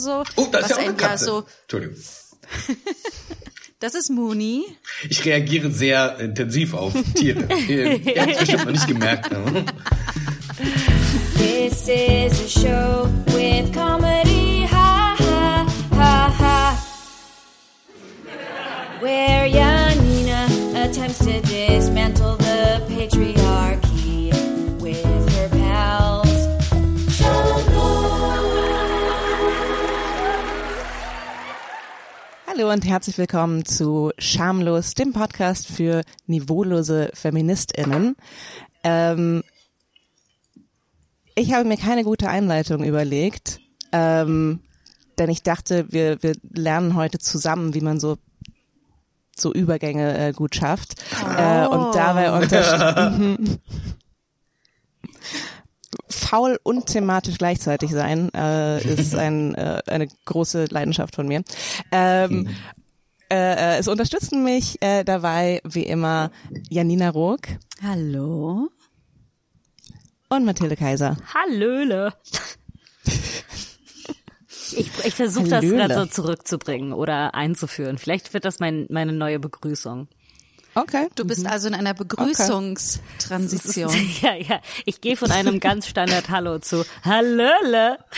so. Oh, da ist ja auch eine ein ja Katze. so. Entschuldigung. Das ist Mooney. Ich reagiere sehr intensiv auf Tiere. Ihr habt es bestimmt noch nicht gemerkt. Ne? This is a show with comedy, ha ha ha ha. Where Janina Hallo und herzlich willkommen zu Schamlos, dem Podcast für niveaulose FeministInnen. Ähm, ich habe mir keine gute Einleitung überlegt, ähm, denn ich dachte, wir, wir lernen heute zusammen, wie man so so Übergänge äh, gut schafft äh, und dabei unterstützen. Faul und thematisch gleichzeitig sein äh, ist ein, äh, eine große Leidenschaft von mir. Ähm, äh, äh, es unterstützen mich äh, dabei wie immer Janina Rook Hallo. und Mathilde Kaiser. Hallöle. Ich, ich versuche das gerade so zurückzubringen oder einzuführen. Vielleicht wird das mein, meine neue Begrüßung. Okay. Du bist also in einer Begrüßungstransition. Ja, ja. Ich gehe von einem ganz Standard Hallo zu Hallöle.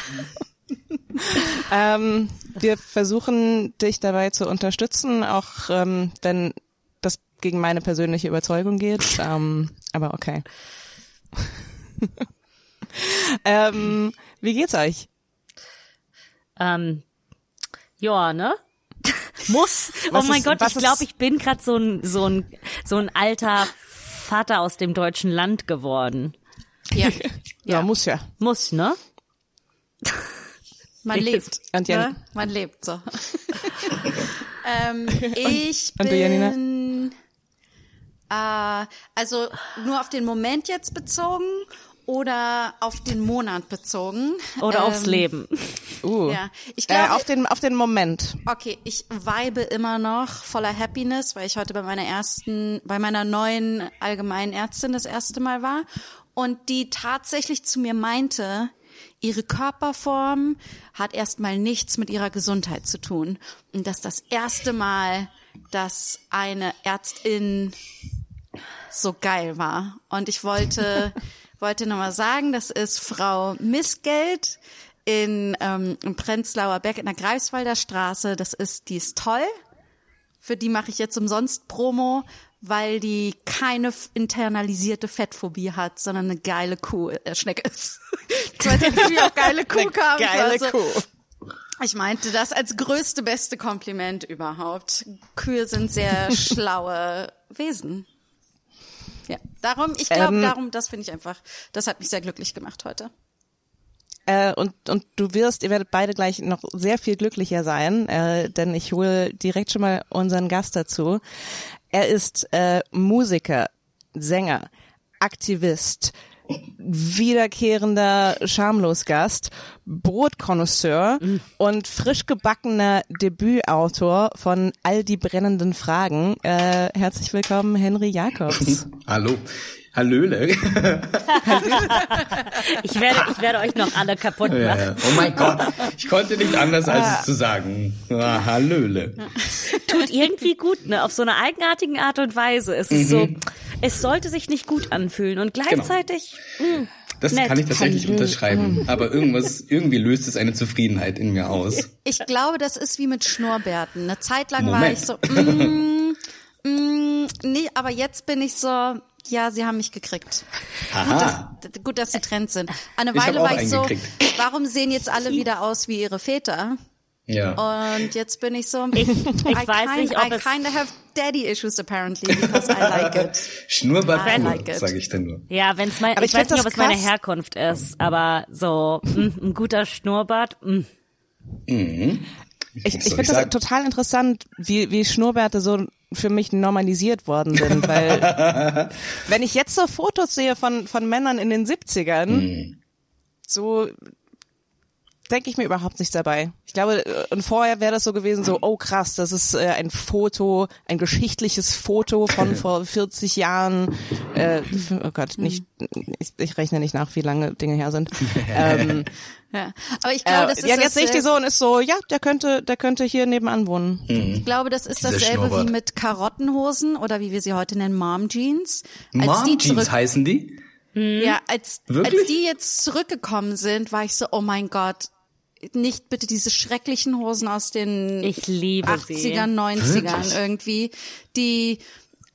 Ähm, wir versuchen dich dabei zu unterstützen, auch ähm, wenn das gegen meine persönliche Überzeugung geht. Ähm, aber okay. ähm, wie geht's euch? Ähm, ja, ne? Muss. Was oh mein ist- Gott, ich glaube, ich bin gerade so ein, so ein, so ein alter Vater aus dem deutschen Land geworden. ja. Ja, muss ja. Muss, ne? Man lebt. Und Jan- ne? Man lebt so. ähm, ich und bin äh, also nur auf den Moment jetzt bezogen oder auf den Monat bezogen. Oder aufs Ähm, Leben. Uh. Ja, ich Äh, glaube, auf den auf den Moment. Okay, ich vibe immer noch voller Happiness, weil ich heute bei meiner ersten, bei meiner neuen allgemeinen Ärztin das erste Mal war und die tatsächlich zu mir meinte, ihre Körperform hat erstmal nichts mit ihrer Gesundheit zu tun und das ist das erste Mal, dass eine Ärztin so geil war. Und ich wollte, wollte nochmal sagen, das ist Frau Missgeld in, ähm, im Prenzlauer Berg in der Greifswalder Straße. Das ist, die ist toll. Für die mache ich jetzt umsonst Promo, weil die keine internalisierte Fettphobie hat, sondern eine geile Kuh, äh, Schnecke ist. Ich nicht, wie auf geile Kuh kam. Geile Also, Kuh. ich meinte das als größte, beste Kompliment überhaupt. Kühe sind sehr schlaue Wesen. Ja, darum, ich glaube, Ähm, darum, das finde ich einfach, das hat mich sehr glücklich gemacht heute. Äh, und, und du wirst, ihr werdet beide gleich noch sehr viel glücklicher sein, äh, denn ich hole direkt schon mal unseren Gast dazu. Er ist äh, Musiker, Sänger, Aktivist, wiederkehrender Schamlosgast, Brotkonnoisseur und frisch gebackener Debütautor von All die brennenden Fragen. Äh, herzlich willkommen, Henry Jacobs. Hallo. Hallöle. Ich werde, ich werde euch noch alle kaputt machen. Ja. Oh mein Gott. Ich konnte nicht anders, als es zu sagen. Ah, Hallöle. Tut irgendwie gut, ne? Auf so eine eigenartigen Art und Weise. Es ist so, es sollte sich nicht gut anfühlen und gleichzeitig, mh, Das Nett. kann ich tatsächlich Hallöle. unterschreiben. Aber irgendwas, irgendwie löst es eine Zufriedenheit in mir aus. Ich glaube, das ist wie mit Schnurrbärten. Eine Zeit lang war Moment. ich so, mm, mm, nee, aber jetzt bin ich so, ja, sie haben mich gekriegt. Aha. D- Gut, dass sie Trend sind. Eine Ich Weile auch war ich so, gekriegt. warum sehen jetzt alle wieder aus wie ihre Väter? Ja. Und jetzt bin ich so, ich I, weiß nicht, ob I es- kinda have daddy issues apparently because I like it. Schnurrbart I like it. sage ich dann nur. ja, wenn's mein, Aber ich, ich weiß nicht, ob es meine. Herkunft ist, aber so, mh, ein guter Schnurrbart, mh. Ich, Was ich soll finde ich das total interessant, wie, wie Schnurrbärte so für mich normalisiert worden sind, weil wenn ich jetzt so Fotos sehe von, von Männern in den 70ern, so denke ich mir überhaupt nichts dabei. Ich glaube, äh, und vorher wäre das so gewesen, so, oh krass, das ist äh, ein Foto, ein geschichtliches Foto von vor 40 Jahren. Äh, oh Gott, nicht, ich, ich rechne nicht nach, wie lange Dinge her sind. ähm, Ja. Aber ich glaube, äh, das ist ja, jetzt sehe ich die dasselbe- so und ist so, ja, der könnte, der könnte hier nebenan wohnen. Ich glaube, das ist dasselbe Schnurrbart. wie mit Karottenhosen oder wie wir sie heute nennen, Mom Jeans. Als Mom die Jeans heißen die? ja, als, Wirklich? als die jetzt zurückgekommen sind, war ich so, oh mein Gott, nicht bitte diese schrecklichen Hosen aus den Ich liebe sie. 80ern, 90ern Wirklich? irgendwie, die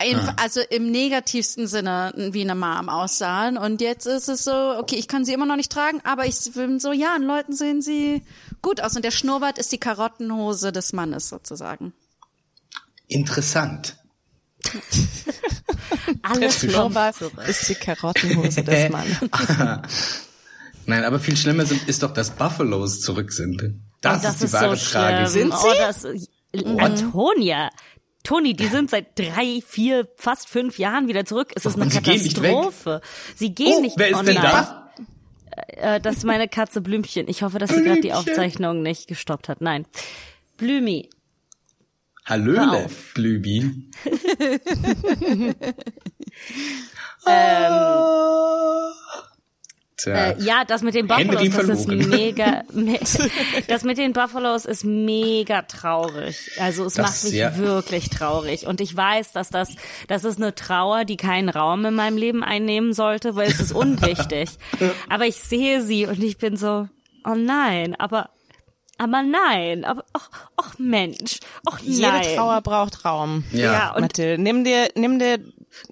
im, Ah. also im negativsten Sinne wie eine Mom aussahen. Und jetzt ist es so, okay, ich kann sie immer noch nicht tragen, aber ich bin so, ja, an Leuten sehen sie gut aus. Und der Schnurrbart ist die Karottenhose des Mannes sozusagen. Interessant. Alles Schnurrbart ist die Karottenhose des Mannes. Nein, aber viel schlimmer sind, ist doch, dass Buffalos zurück sind. Das, das ist die ist wahre so Tragik. Sind Oh, das, Antonia. Toni, die sind seit drei, vier, fast fünf Jahren wieder zurück. Es ist eine sie gehen nicht weg? Katastrophe. Sie gehen Oh, nicht wer ist oh denn da? Äh, das ist meine Katze Blümchen. Ich hoffe, dass sie gerade die Blümchen. Aufzeichnung nicht gestoppt hat. Nein. Blümi. Hallöle, auf. Tja. Äh, ja, das mit den Henry Buffalos, das ist mega, me das mit den Buffalos ist mega traurig. Also es Das, macht mich ja. wirklich traurig. Und ich weiß, dass das, das ist eine Trauer, die keinen Raum in meinem Leben einnehmen sollte, weil es ist unwichtig. aber ich sehe sie und ich bin so, oh nein, aber, aber nein, aber, ach, ach Mensch, ach Jede nein. Trauer braucht Raum. Ja. Ja, und Mathilde, nimm dir, nimm dir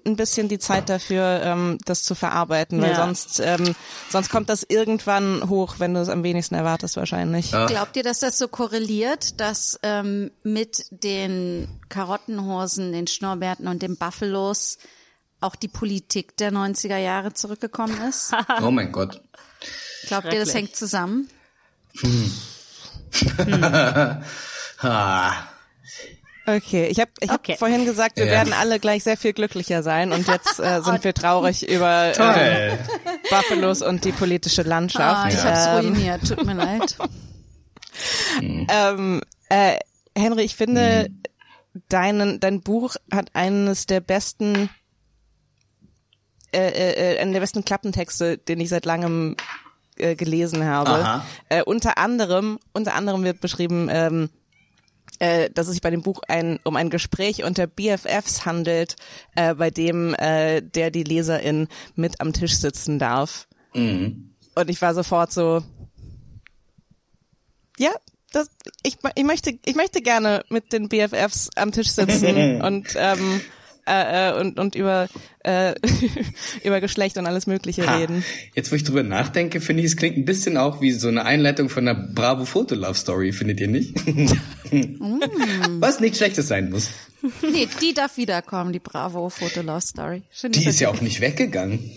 ein bisschen die Zeit dafür, ähm, das zu verarbeiten, weil Ja. sonst, ähm, sonst kommt das irgendwann hoch, wenn du es am wenigsten erwartest wahrscheinlich. Glaubt ihr, dass das so korreliert, dass ähm, mit den Karottenhosen, den Schnurrbärten und den Buffalos auch die Politik der 90er Jahre zurückgekommen ist? Oh mein Gott. Glaubt ihr, das hängt zusammen? Ah. Okay, ich habe ich hab Okay. vorhin gesagt, wir Ja. werden alle gleich sehr viel glücklicher sein und jetzt äh, sind wir traurig über äh. Buffalos und die politische Ah, Landschaft. ich hab's ähm, ruiniert, tut mir leid. ähm, äh, Henry, ich finde, deinen, dein Buch hat eines der besten, äh, äh, äh, einen der besten Klappentexte, den ich seit langem äh, gelesen habe. Aha. Äh, unter anderem, unter anderem wird beschrieben, ähm, äh, dass es sich bei dem Buch ein, um ein Gespräch unter BFFs handelt, äh, bei dem äh, der die Leserin mit am Tisch sitzen darf. Und ich war sofort so, ja, das, ich, ich möchte, ich möchte gerne mit den BFFs am Tisch sitzen und ähm, äh, äh, und und über äh, über Geschlecht und alles Mögliche Ha. reden. Jetzt, wo ich drüber nachdenke, finde ich, es klingt ein bisschen auch wie so eine Einleitung von einer Bravo Foto Love Story, findet ihr nicht? Was nicht Schlechtes sein muss. Nee, die darf wiederkommen, die Bravo Foto Love Story. Finde Die ist ja auch nicht weggegangen.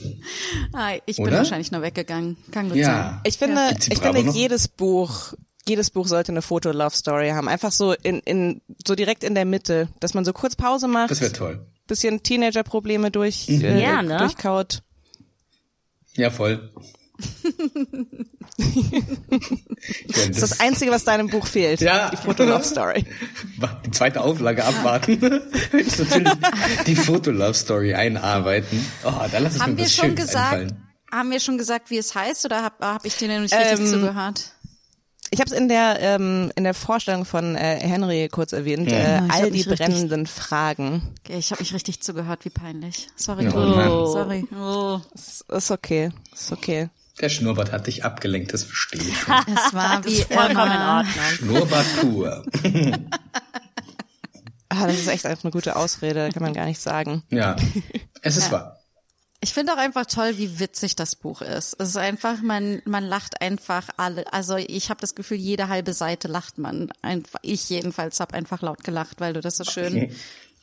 Ah, ich bin Oder? wahrscheinlich nur weggegangen. Kann gut Ja. sein. Ich finde, die ich Bravo finde noch? jedes Buch jedes Buch sollte eine Foto-Love-Story haben. Einfach so in, in, so direkt in der Mitte, dass man so kurz Pause macht, Das wäre toll. Bisschen Teenager-Probleme durch, äh, Ja, ne? durchkaut. Ja, voll. Das ist das Einzige, was deinem Buch fehlt. Ja. Die Foto-Love-Story. die zweite Auflage abwarten. die Foto-Love-Story einarbeiten. Oh, da lass ich Haben mir wir schon gesagt, einfallen. haben wir schon gesagt, wie es heißt oder habe hab ich dir nicht richtig Ähm, zugehört? Ich habe es in der ähm, in der Vorstellung von äh, Henry kurz erwähnt. Äh, Ich hab all die mich richtig- brennenden Fragen. Okay, ich habe nicht richtig zugehört, wie peinlich. Sorry, Ja. Mann. Sorry. Oh. Ist, ist okay, ist okay. Der Schnurrbart hat dich abgelenkt, das verstehe ich. Es war wie Vollkommen in. Ordnung. Schnurrbart pur. Ah, das ist echt einfach eine gute Ausrede, kann man gar nicht sagen. Ja, es ist wahr. Ich finde auch einfach toll, wie witzig das Buch ist. Es ist einfach, man, man lacht einfach alle. Also ich habe das Gefühl, jede halbe Seite lacht man. Einfach, ich jedenfalls habe einfach laut gelacht, weil du das so schön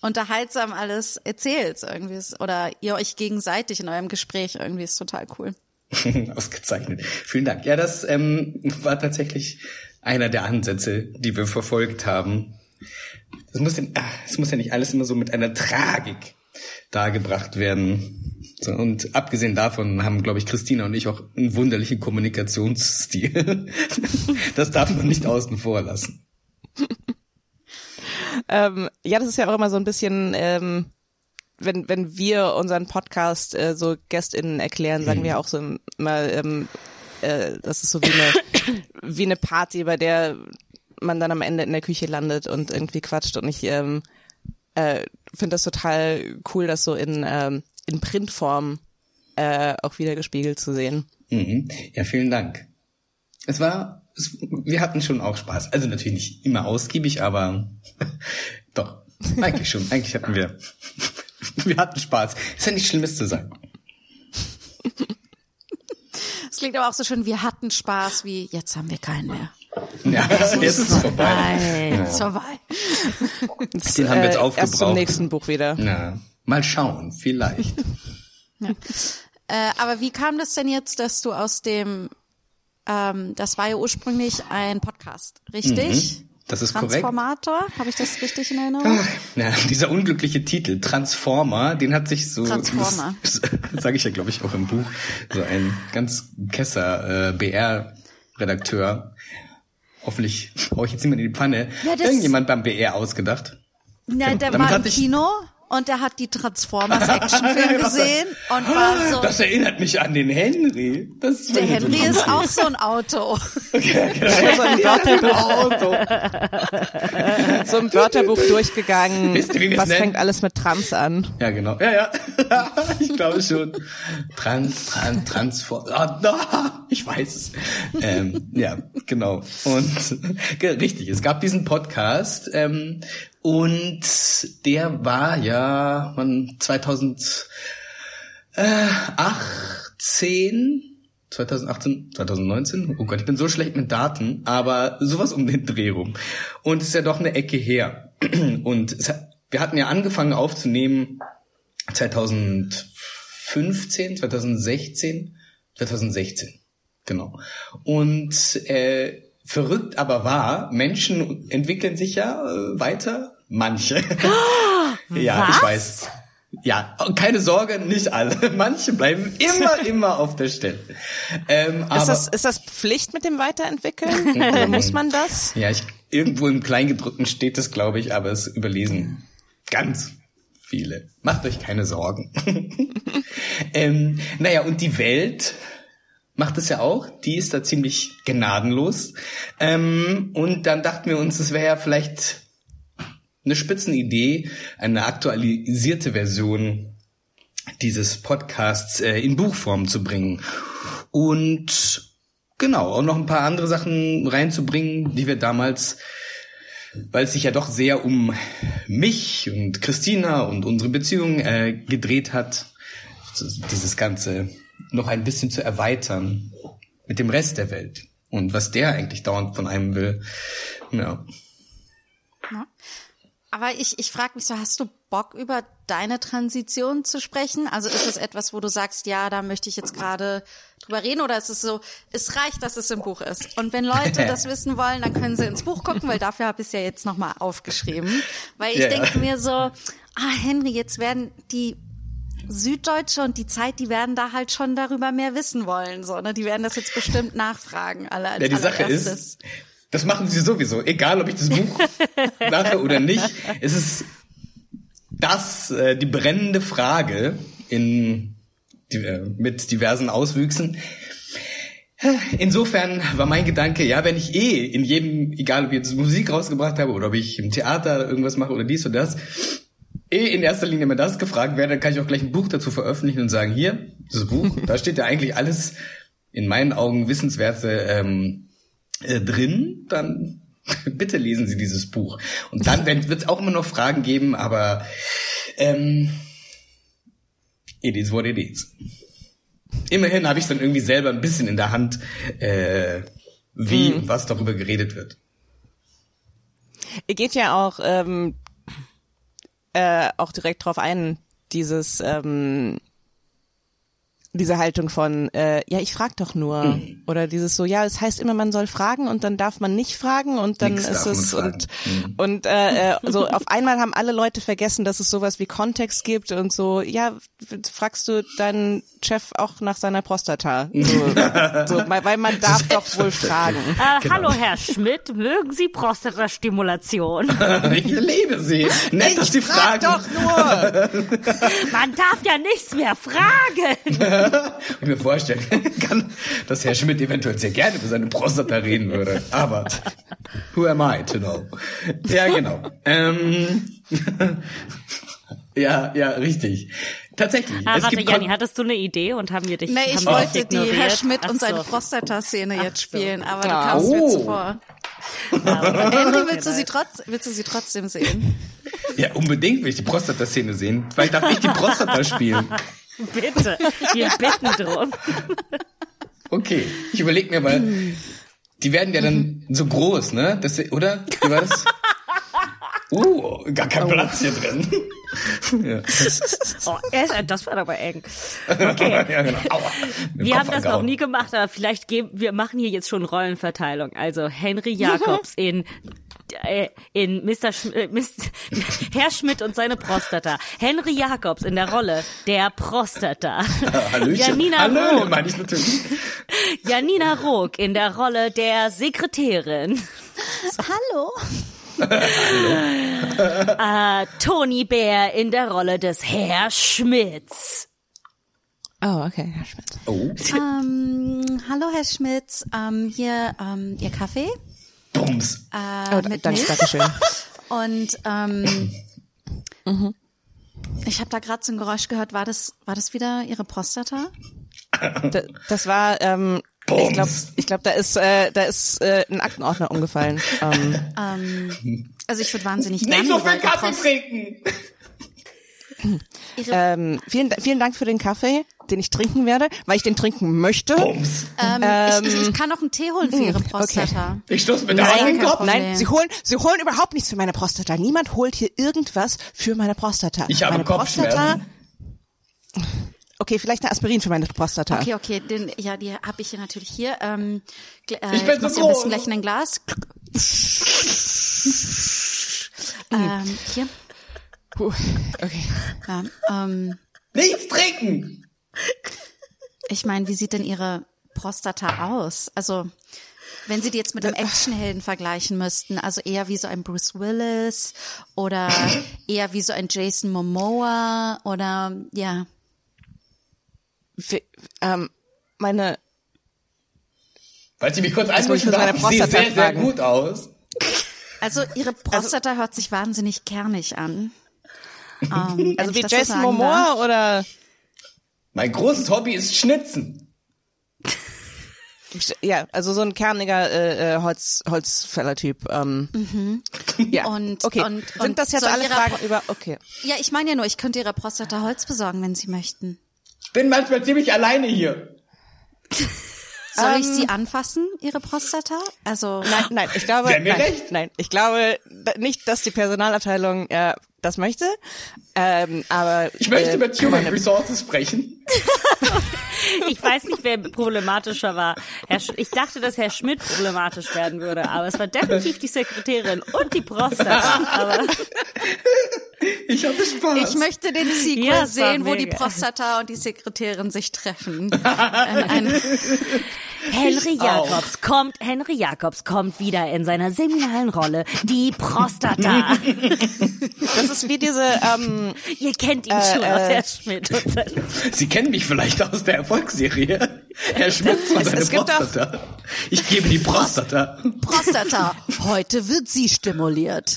unterhaltsam alles erzählst irgendwie. Ist- Oder ihr euch gegenseitig in eurem Gespräch irgendwie ist total cool. Ausgezeichnet. Vielen Dank. Ja, das ähm, war tatsächlich einer der Ansätze, die wir verfolgt haben. Es muss, ja, muss ja nicht alles immer so mit einer Tragik dargebracht werden. So, und abgesehen davon haben, glaube ich, Christina und ich auch einen wunderlichen Kommunikationsstil. das darf man nicht außen vor lassen. Ähm, ja, das ist ja auch immer so ein bisschen, ähm, wenn, wenn wir unseren Podcast äh, so GästInnen erklären, sagen wir auch so immer, ähm, äh, das ist so wie eine, wie eine Party, bei der man dann am Ende in der Küche landet und irgendwie quatscht und ich ähm, äh, finde das total cool, das so in, ähm, in Printform äh, auch wieder gespiegelt zu sehen. Mhm. Ja, vielen Dank. Es war, es, wir hatten schon auch Spaß. Also natürlich nicht immer ausgiebig, aber doch, eigentlich schon. Eigentlich hatten wir, wir hatten Spaß. Ist ja nicht Schlimmes zu sagen. Es klingt aber auch so schön, wir hatten Spaß, wie jetzt haben wir keinen mehr. Ja, jetzt ist es vorbei. Nein. Ist vorbei. Den haben wir jetzt Äh, Erst zum aufgebraucht. nächsten Buch wieder. Ja, mal schauen, vielleicht. Äh, aber wie kam das denn jetzt, dass du aus dem, ähm, das war ja ursprünglich ein Podcast, richtig? Mhm, das ist korrekt. Transformator, habe ich das richtig in Erinnerung? Ja, dieser unglückliche Titel, Transformer, den hat sich so, Transformer. das, das sage ich ja, glaube ich, auch im Buch, so ein ganz kesser äh, BR-Redakteur, hoffentlich hau ich jetzt niemand in die Pfanne, Ja, irgendjemand beim BR ausgedacht. Nein, der Damit war im Kino und der hat die Transformers Actionfilm gesehen und war so. Das erinnert mich an den Henry. Das ist Der wirklich so Henry ist auch so ein Auto. So ein Wörterbuch, Auto. so ein Wörterbuch durchgegangen. Wisst ihr, wie Was nennen? fängt alles mit Trans an? Ja, genau. Ja, ja. ich glaube schon. Trans, trans, transform. Ah, na, ich weiß es. Ähm, ja, genau. Und richtig, es gab diesen Podcast ähm, und der war ja man 2018 2018, 2019, oh Gott, ich bin so schlecht mit Daten, aber sowas um den Dreh rum. Und es ist ja doch eine Ecke her. Und hat, wir hatten ja angefangen aufzunehmen 2015, 2016, 2016, genau. Und äh, verrückt aber war, Menschen entwickeln sich ja äh, weiter, manche. ja, ich weiß. Ja, keine Sorge, nicht alle. Manche bleiben immer, immer auf der Stelle. Ähm, Ist das, ist das Pflicht mit dem Weiterentwickeln? also muss man das? ja, ich, irgendwo im Kleingedruckten steht es, glaube ich, aber es überlesen ganz viele. Macht euch keine Sorgen. ähm, naja, und die Welt macht es ja auch. Die ist da ziemlich gnadenlos. Ähm, und dann dachten wir uns, es wäre ja vielleicht eine Spitzenidee, eine aktualisierte Version dieses Podcasts äh, in Buchform zu bringen. Und genau, auch noch ein paar andere Sachen reinzubringen, die wir damals, weil es sich ja doch sehr um mich und Christina und unsere Beziehung äh, gedreht hat, dieses Ganze noch ein bisschen zu erweitern mit dem Rest der Welt und was der eigentlich dauernd von einem will. Ja. Aber ich, ich frage mich so, hast du Bock über deine Transition zu sprechen? Also ist es etwas, wo du sagst, ja, da möchte ich jetzt gerade drüber reden oder ist es so, es reicht, dass es im Buch ist? Und wenn Leute das wissen wollen, dann können sie ins Buch gucken, weil dafür habe ich es ja jetzt nochmal aufgeschrieben. Weil ich Ja. denke mir so, ah Henry, jetzt werden die Süddeutsche und die Zeit, die werden da halt schon darüber mehr wissen wollen, so, ne? Die werden das jetzt bestimmt nachfragen, alle Ja, die Sache ist, das machen sie sowieso, egal ob ich das Buch mache oder nicht. Es ist das, äh, die brennende Frage in, die, äh, mit diversen Auswüchsen. Insofern war mein Gedanke, ja, wenn ich eh in jedem, egal ob ich jetzt Musik rausgebracht habe oder ob ich im Theater irgendwas mache oder dies oder das, eh in erster Linie immer das gefragt werde, dann kann ich auch gleich ein Buch dazu veröffentlichen und sagen, hier, das Buch, da steht ja eigentlich alles in meinen Augen Wissenswerte ähm, äh, drin, dann bitte lesen Sie dieses Buch. Und dann wird es auch immer noch Fragen geben, aber ähm, it is what it is. Immerhin habe ich dann irgendwie selber ein bisschen in der Hand, äh, wie und was darüber geredet wird. Ihr geht ja auch, ähm, äh, auch direkt drauf ein, dieses, ähm, diese Haltung von, äh, ja, ich frag doch nur. Mhm. Oder dieses so, ja, es heißt immer, man soll fragen und dann darf man nicht fragen und dann Nix ist es und Mhm. und äh, äh, so auf einmal haben alle Leute vergessen, dass es sowas wie Kontext gibt und so, ja, fragst du deinen Chef auch nach seiner Prostata? So, so, weil weil man darf doch wohl fragen. Äh, Genau. Hallo Herr Schmidt, mögen Sie Prostatastimulation? Ich liebe sie. Nett, dass sie Frag fragen. doch nur! Man darf ja nichts mehr fragen. Ich mir vorstellen kann, dass Herr Schmidt eventuell sehr gerne über seine Prostata reden würde. Aber who am I to know? Ja, genau. Ähm, ja, ja, richtig. Tatsächlich. Ah, es warte, gibt Janni, Kon- hatte du eine Idee und haben wir dich Nee, ich wollte die ignoriert? Herr Schmidt Ach und seine so. Prostata-Szene jetzt so. spielen, aber du kamst mir Oh. zuvor. Henry, willst du sie trotz, willst du sie trotzdem sehen? Ja, unbedingt will ich die Prostata-Szene sehen. Weil darf ich die Prostata spielen. Bitte, wir bitten drum. Okay, ich überlege mir mal, die werden ja dann so groß, ne? Das, oder? Wie war das? Uh, gar kein Platz hier drin. ja. Oh, ist- das war aber eng. Okay. ja, genau. Wir haben das noch nie gemacht, aber vielleicht geben wir machen hier jetzt schon Rollenverteilung. Also Henry Jacobs in in Mr. Schm äh, Mist, Herr Schmidt und seine Prostata. Henry Jacobs in der Rolle der Prostata. Hallöchen. Janina Rook, meine ich natürlich. Janina Rook in der Rolle der Sekretärin. Hallo? Äh, Tony Bär in der Rolle des Herr Schmidts. Oh, okay, Herr Schmidt. Oh, Ähm, hallo Herr Schmitz, ähm, hier ähm, Ihr Kaffee Bums. äh, Oh, mit danke, danke schön. Und ähm, ich habe da gerade so ein Geräusch gehört. War das, war das wieder Ihre Prostata? Da- Das war, ähm, ich glaube, ich glaub, da ist, äh, da ist äh, ein Aktenordner umgefallen. Ähm, Ähm, also ich würde wahnsinnig Nicht gerne so über viel Kaffee trinken. ähm, vielen, vielen Dank für den Kaffee, den ich trinken werde, weil ich den trinken möchte. Bums. Ähm, ich, ich, ich kann noch einen Tee holen für Ihre Prostata. Ich stoß mit der Nein, Kopf. Nein, Sie holen, Sie holen überhaupt nichts für meine Prostata. Niemand holt hier irgendwas für meine Prostata. Ich habe meine Kopfschmerzen. Okay, vielleicht eine Aspirin für meine Prostata. Okay, okay, den, ja, die habe ich hier natürlich hier. Ähm, äh, Ich bin so muss dir ein bisschen gleich in ein Glas. ähm, hier. Puh, okay. Ja, ähm, Nichts trinken. Ich meine, wie sieht denn Ihre Prostata aus? Also, wenn Sie die jetzt mit einem Actionhelden vergleichen müssten, also eher wie so ein Bruce Willis oder eher wie so ein Jason Momoa oder ja. Für, ähm, meine, Wollte ich mich kurz muss ich Prostata sehr, sehr gut aus. Also Ihre Prostata hört sich wahnsinnig kernig an. Ähm, also wie so Jason sagen Momoa darf. oder, Mein großes Hobby ist Schnitzen. ja, also so ein kerniger äh, äh, Holz, Holzfäller-Typ. Ähm, Ja, Mhm. Und- okay. und- Sind und das jetzt alle Fragen Pro- über, okay. Ja, ich meine ja nur, ich könnte Ihrer Prostata Holz besorgen, wenn Sie möchten. Ich bin manchmal ziemlich alleine hier. Soll ich Ähm. Sie anfassen, Ihre Prostata? Also Nein, nein, ich glaube, nein, recht. nein, ich glaube nicht, dass die Personalabteilung äh, das möchte. Ähm, aber Ich möchte äh, mit Human Resources sprechen. Ich weiß nicht, wer problematischer war. Herr Sch ich dachte, dass Herr Schmidt problematisch werden würde, aber es war definitiv die Sekretärin und die Prostata. Aber Ich hatte Spaß. ich möchte den Sequel Ja, sehen, wo die. Prostata und die Sekretärin sich treffen. ein, ein, Henry Jacobs kommt, Henry Jacobs kommt wieder in seiner seminalen Rolle, die Prostata. Das ist wie diese, ähm, Ihr kennt ihn schon aus Herr Schmidt. Sie kennen mich vielleicht aus der Erfolgsserie. Herr Schmitz und seine es gibt doch- Prostata. Ich gebe die Prostata. Prostata. Heute wird sie stimuliert.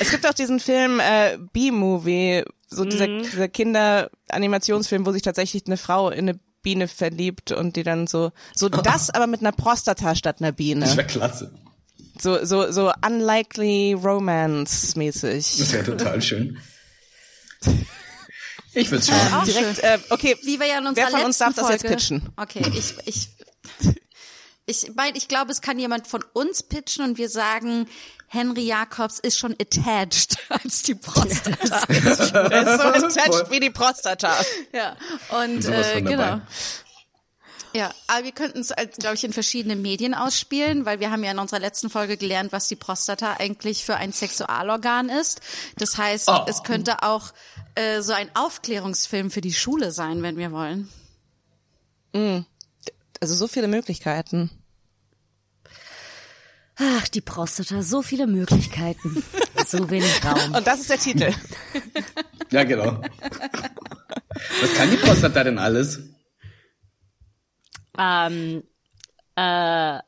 es gibt auch diesen Film äh, B-Movie, so dieser, Mhm. dieser Kinder-Animationsfilm, wo sich tatsächlich eine Frau in eine Biene verliebt und die dann so, so das aber mit einer Prostata statt einer Das Biene. wäre klasse. So, so, so unlikely romance-mäßig. Das wäre total schön. Ich würde schauen. Direkt, äh, okay, Wie wir ja in unserer wer von uns darf das Folge, jetzt pitchen? Okay, ich, ich, Ich meine, ich glaube, es kann jemand von uns pitchen und wir sagen, Henry Jacobs ist schon attached als die Prostata. Er ist so attached wie die Prostata. ja. Und äh, genau. dabei. Ja, aber wir könnten es, glaube ich, in verschiedenen Medien ausspielen, weil wir haben ja in unserer letzten Folge gelernt, was die Prostata eigentlich für ein Sexualorgan ist. Das heißt, Oh. es könnte auch äh, so ein Aufklärungsfilm für die Schule sein, wenn wir wollen. Also so viele Möglichkeiten. Ach, die Prostata, so viele Möglichkeiten. so wenig Raum. Und das ist der Titel. Ja, genau. Was kann die Prostata denn alles? Ähm, äh,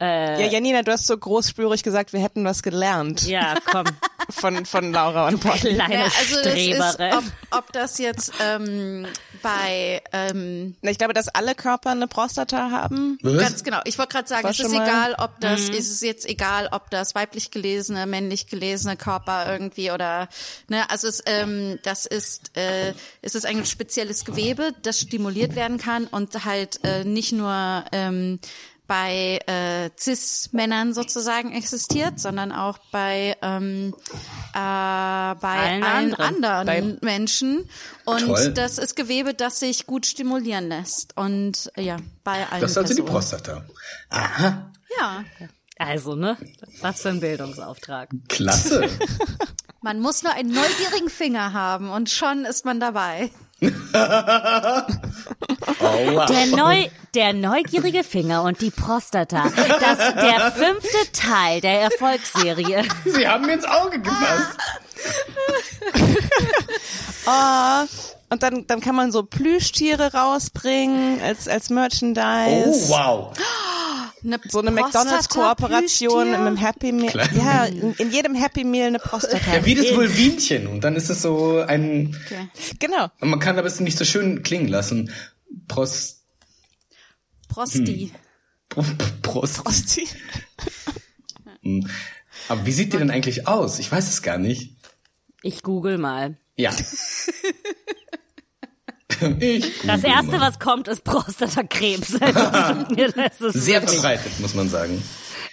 Ja, Janina, du hast so großspurig gesagt, wir hätten was gelernt. Ja, komm, von, von Laura und Polly. kleine Ja, also das ist, Streberin. ob, ob das jetzt ähm, bei ähm, Na, Ich glaube, dass alle Körper eine Prostata haben. Ganz genau. Ich wollte gerade sagen, es ist egal, ob das, ist es jetzt egal, ob das weiblich gelesene, männlich gelesene Körper irgendwie oder, ne, also es, ähm, das ist, äh, es ist ein spezielles Gewebe, das stimuliert werden kann und halt äh, nicht nur ähm, bei äh, Cis-Männern sozusagen existiert, sondern auch bei ähm, äh, bei Allen allen, anderen. anderen Menschen. Und Toll. das ist Gewebe, das sich gut stimulieren lässt. Und ja, bei allen Das ist also die Personen. Prostata. Aha, Ja, Also, ne? Was für ein Bildungsauftrag. klasse. man muss nur einen neugierigen Finger haben und schon ist man dabei. Der, Neu der neugierige Finger und die Prostata. Das der fünfte Teil der Erfolgsserie. Sie haben mir ins Auge gefasst. Oh, und dann, dann kann man so Plüschtiere rausbringen als, als Merchandise. Oh, wow. So eine McDonalds-Kooperation Prostata-Plüschtier? im Happy Meal. Klar. Ja, in, in jedem Happy Meal eine Prostata. Ja, wie das Vulvinchen. Und dann ist es so ein, Okay. Genau. man kann aber es nicht so schön klingen lassen. Prost, Prosti. Prost. Prosti. Aber wie sieht die denn eigentlich aus? Ich weiß es gar nicht. Ich google mal. Ja. ich Das erste, mal. was kommt, ist Prostatakrebs. Also, Sehr verbreitet, muss man sagen.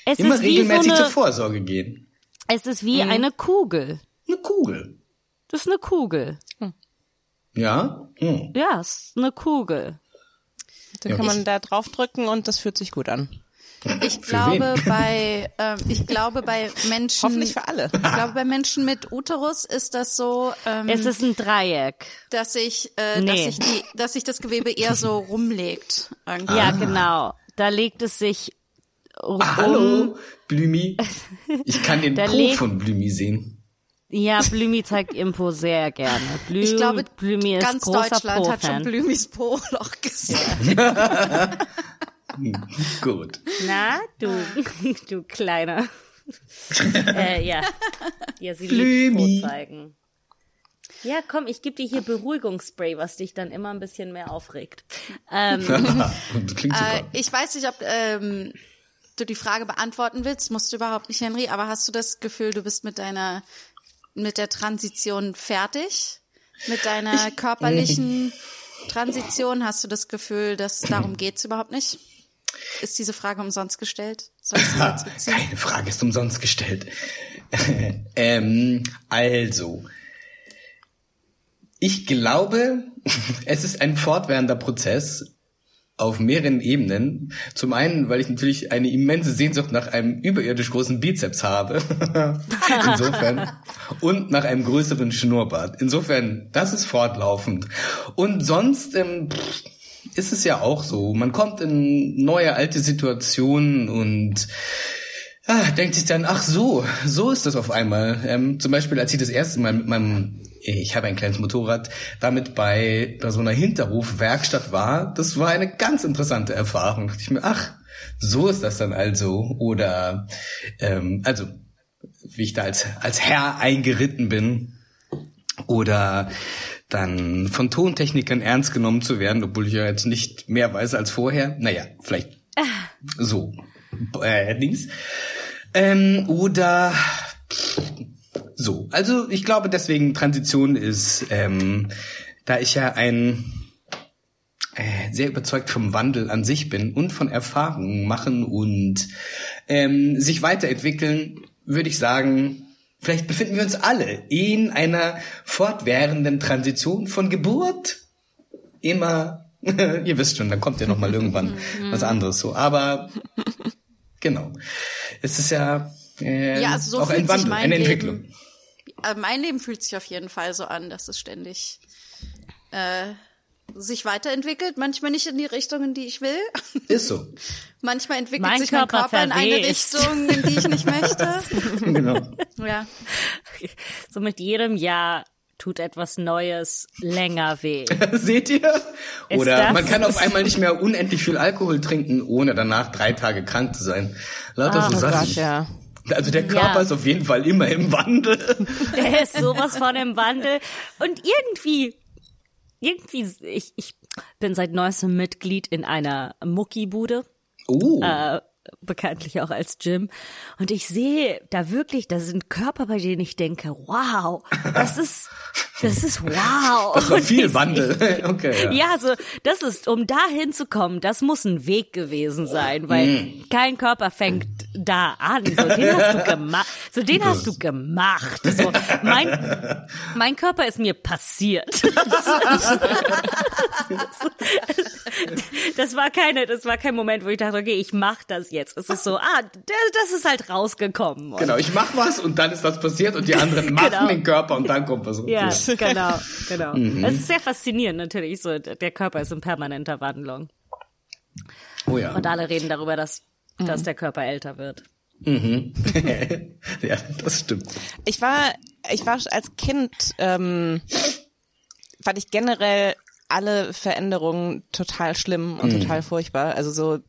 Es Immer ist wie regelmäßig so zur eine, Vorsorge gehen. Es ist wie eine Kugel. Eine Kugel. Das ist eine Kugel. Ja? Hm. Ja, es ist eine Kugel. Dann Ja. kann man da draufdrücken und das fühlt sich gut an. Ich glaube bei, ähm, ich glaube bei Menschen, Hoffentlich für alle. ich glaube bei Menschen mit Uterus ist das so, ähm, Es ist ein Dreieck. dass sich, äh, dass Nee. sich die, dass sich das Gewebe eher so rumlegt. Irgendwie. Ja, genau. Da legt es sich um. Ah, hallo, Blümi. Ich kann den Po von Blümi sehen. Ja, Blümi zeigt Impo sehr gerne. Blü Ich glaube, Blümi ist ganz großer Deutschland hat schon. Blümis Po-Loch gesehen. Gut. Na, du, du kleiner. äh, ja. Ja, sie Blümi. liebt zeigen. Ja, komm, ich gebe dir hier Beruhigungsspray, was dich dann immer ein bisschen mehr aufregt. Ähm, das klingt super. Äh, ich weiß nicht, ob ähm, du die Frage beantworten willst, musst du überhaupt nicht, Henry, aber hast du das Gefühl, du bist mit deiner, mit der Transition fertig? Mit deiner körperlichen Transition? Hast du das Gefühl, dass darum geht's überhaupt nicht? Ist diese Frage umsonst gestellt? Keine Frage ist umsonst gestellt. ähm, also, ich glaube, es ist ein fortwährender Prozess auf mehreren Ebenen. Zum einen, weil ich natürlich eine immense Sehnsucht nach einem überirdisch großen Bizeps habe. Insofern. Und nach einem größeren Schnurrbart. Insofern, das ist fortlaufend. Und sonst, ähm, pff, ist es ja auch so. Man kommt in neue alte Situationen und ah, denkt sich dann, ach so, so ist das auf einmal. Ähm, zum Beispiel, als ich das erste Mal mit meinem, ich habe ein kleines Motorrad, damit bei, bei so einer Hinterhofwerkstatt war, das war eine ganz interessante Erfahrung. Da dachte ich mir, ach, so ist das dann also. Oder, ähm, also, wie ich da als, als Herr eingeritten bin. Oder dann von Tontechnikern ernst genommen zu werden, obwohl ich ja jetzt nicht mehr weiß als vorher. Naja, vielleicht so. Äh, Dings. Ähm, oder so. Also ich glaube deswegen Transition ist, ähm, da ich ja ein äh, sehr überzeugt vom Wandel an sich bin und von Erfahrungen machen und ähm, sich weiterentwickeln, würde ich sagen, vielleicht befinden wir uns alle in einer fortwährenden Transition von Geburt. Immer, ihr wisst schon, dann kommt ja noch mal irgendwann was anderes so, aber genau, es ist ja, äh, Ja, also so auch ein Wandel, mein eine Leben- Entwicklung. Äh, mein Leben fühlt sich auf jeden Fall so an, dass es ständig äh, sich weiterentwickelt. Manchmal nicht in die Richtung, in die ich will. Ist so, Manchmal entwickelt Mein sich mein Körper Körper in eine. Richtung, in die ich nicht möchte. genau. Ja. So mit jedem Jahr tut etwas Neues länger weh. Seht ihr? Ist Oder das- man kann auf einmal nicht mehr unendlich viel Alkohol trinken, ohne danach drei Tage krank zu sein. Lauter so Sachen. Gott, ja. Also der Körper Ja. ist auf jeden Fall immer im Wandel. Der ist sowas von im Wandel. Und irgendwie, irgendwie, ich, ich bin seit neuestem Mitglied in einer Muckibude. Oh. äh, bekanntlich auch als Gym. Und ich sehe da wirklich, da sind Körper, bei denen ich denke, wow, das ist, das ist wow. das war viel ich- Wandel. Okay, ja. Ja, so, das ist, um da hinzukommen, das muss ein Weg gewesen sein, weil Mm. kein Körper fängt da an. So, den hast du gemacht. So, den hast du gemacht. So, mein, mein Körper ist mir passiert. Das war keine, das war kein Moment, wo ich dachte, okay, ich mach das jetzt. Es ist so, ah, das ist halt rausgekommen. Und Genau, ich mach was und dann ist das passiert und die anderen machen Genau. den Körper und dann kommt was raus. Ja, genau, genau. Mhm. Es ist sehr faszinierend natürlich. So, der Körper ist in permanenter Wandlung. Oh ja. Und alle reden darüber, dass, dass der Körper älter wird. ja, das stimmt. Ich war, ich war als Kind, ähm, fand ich generell alle Veränderungen total schlimm und total furchtbar. Also so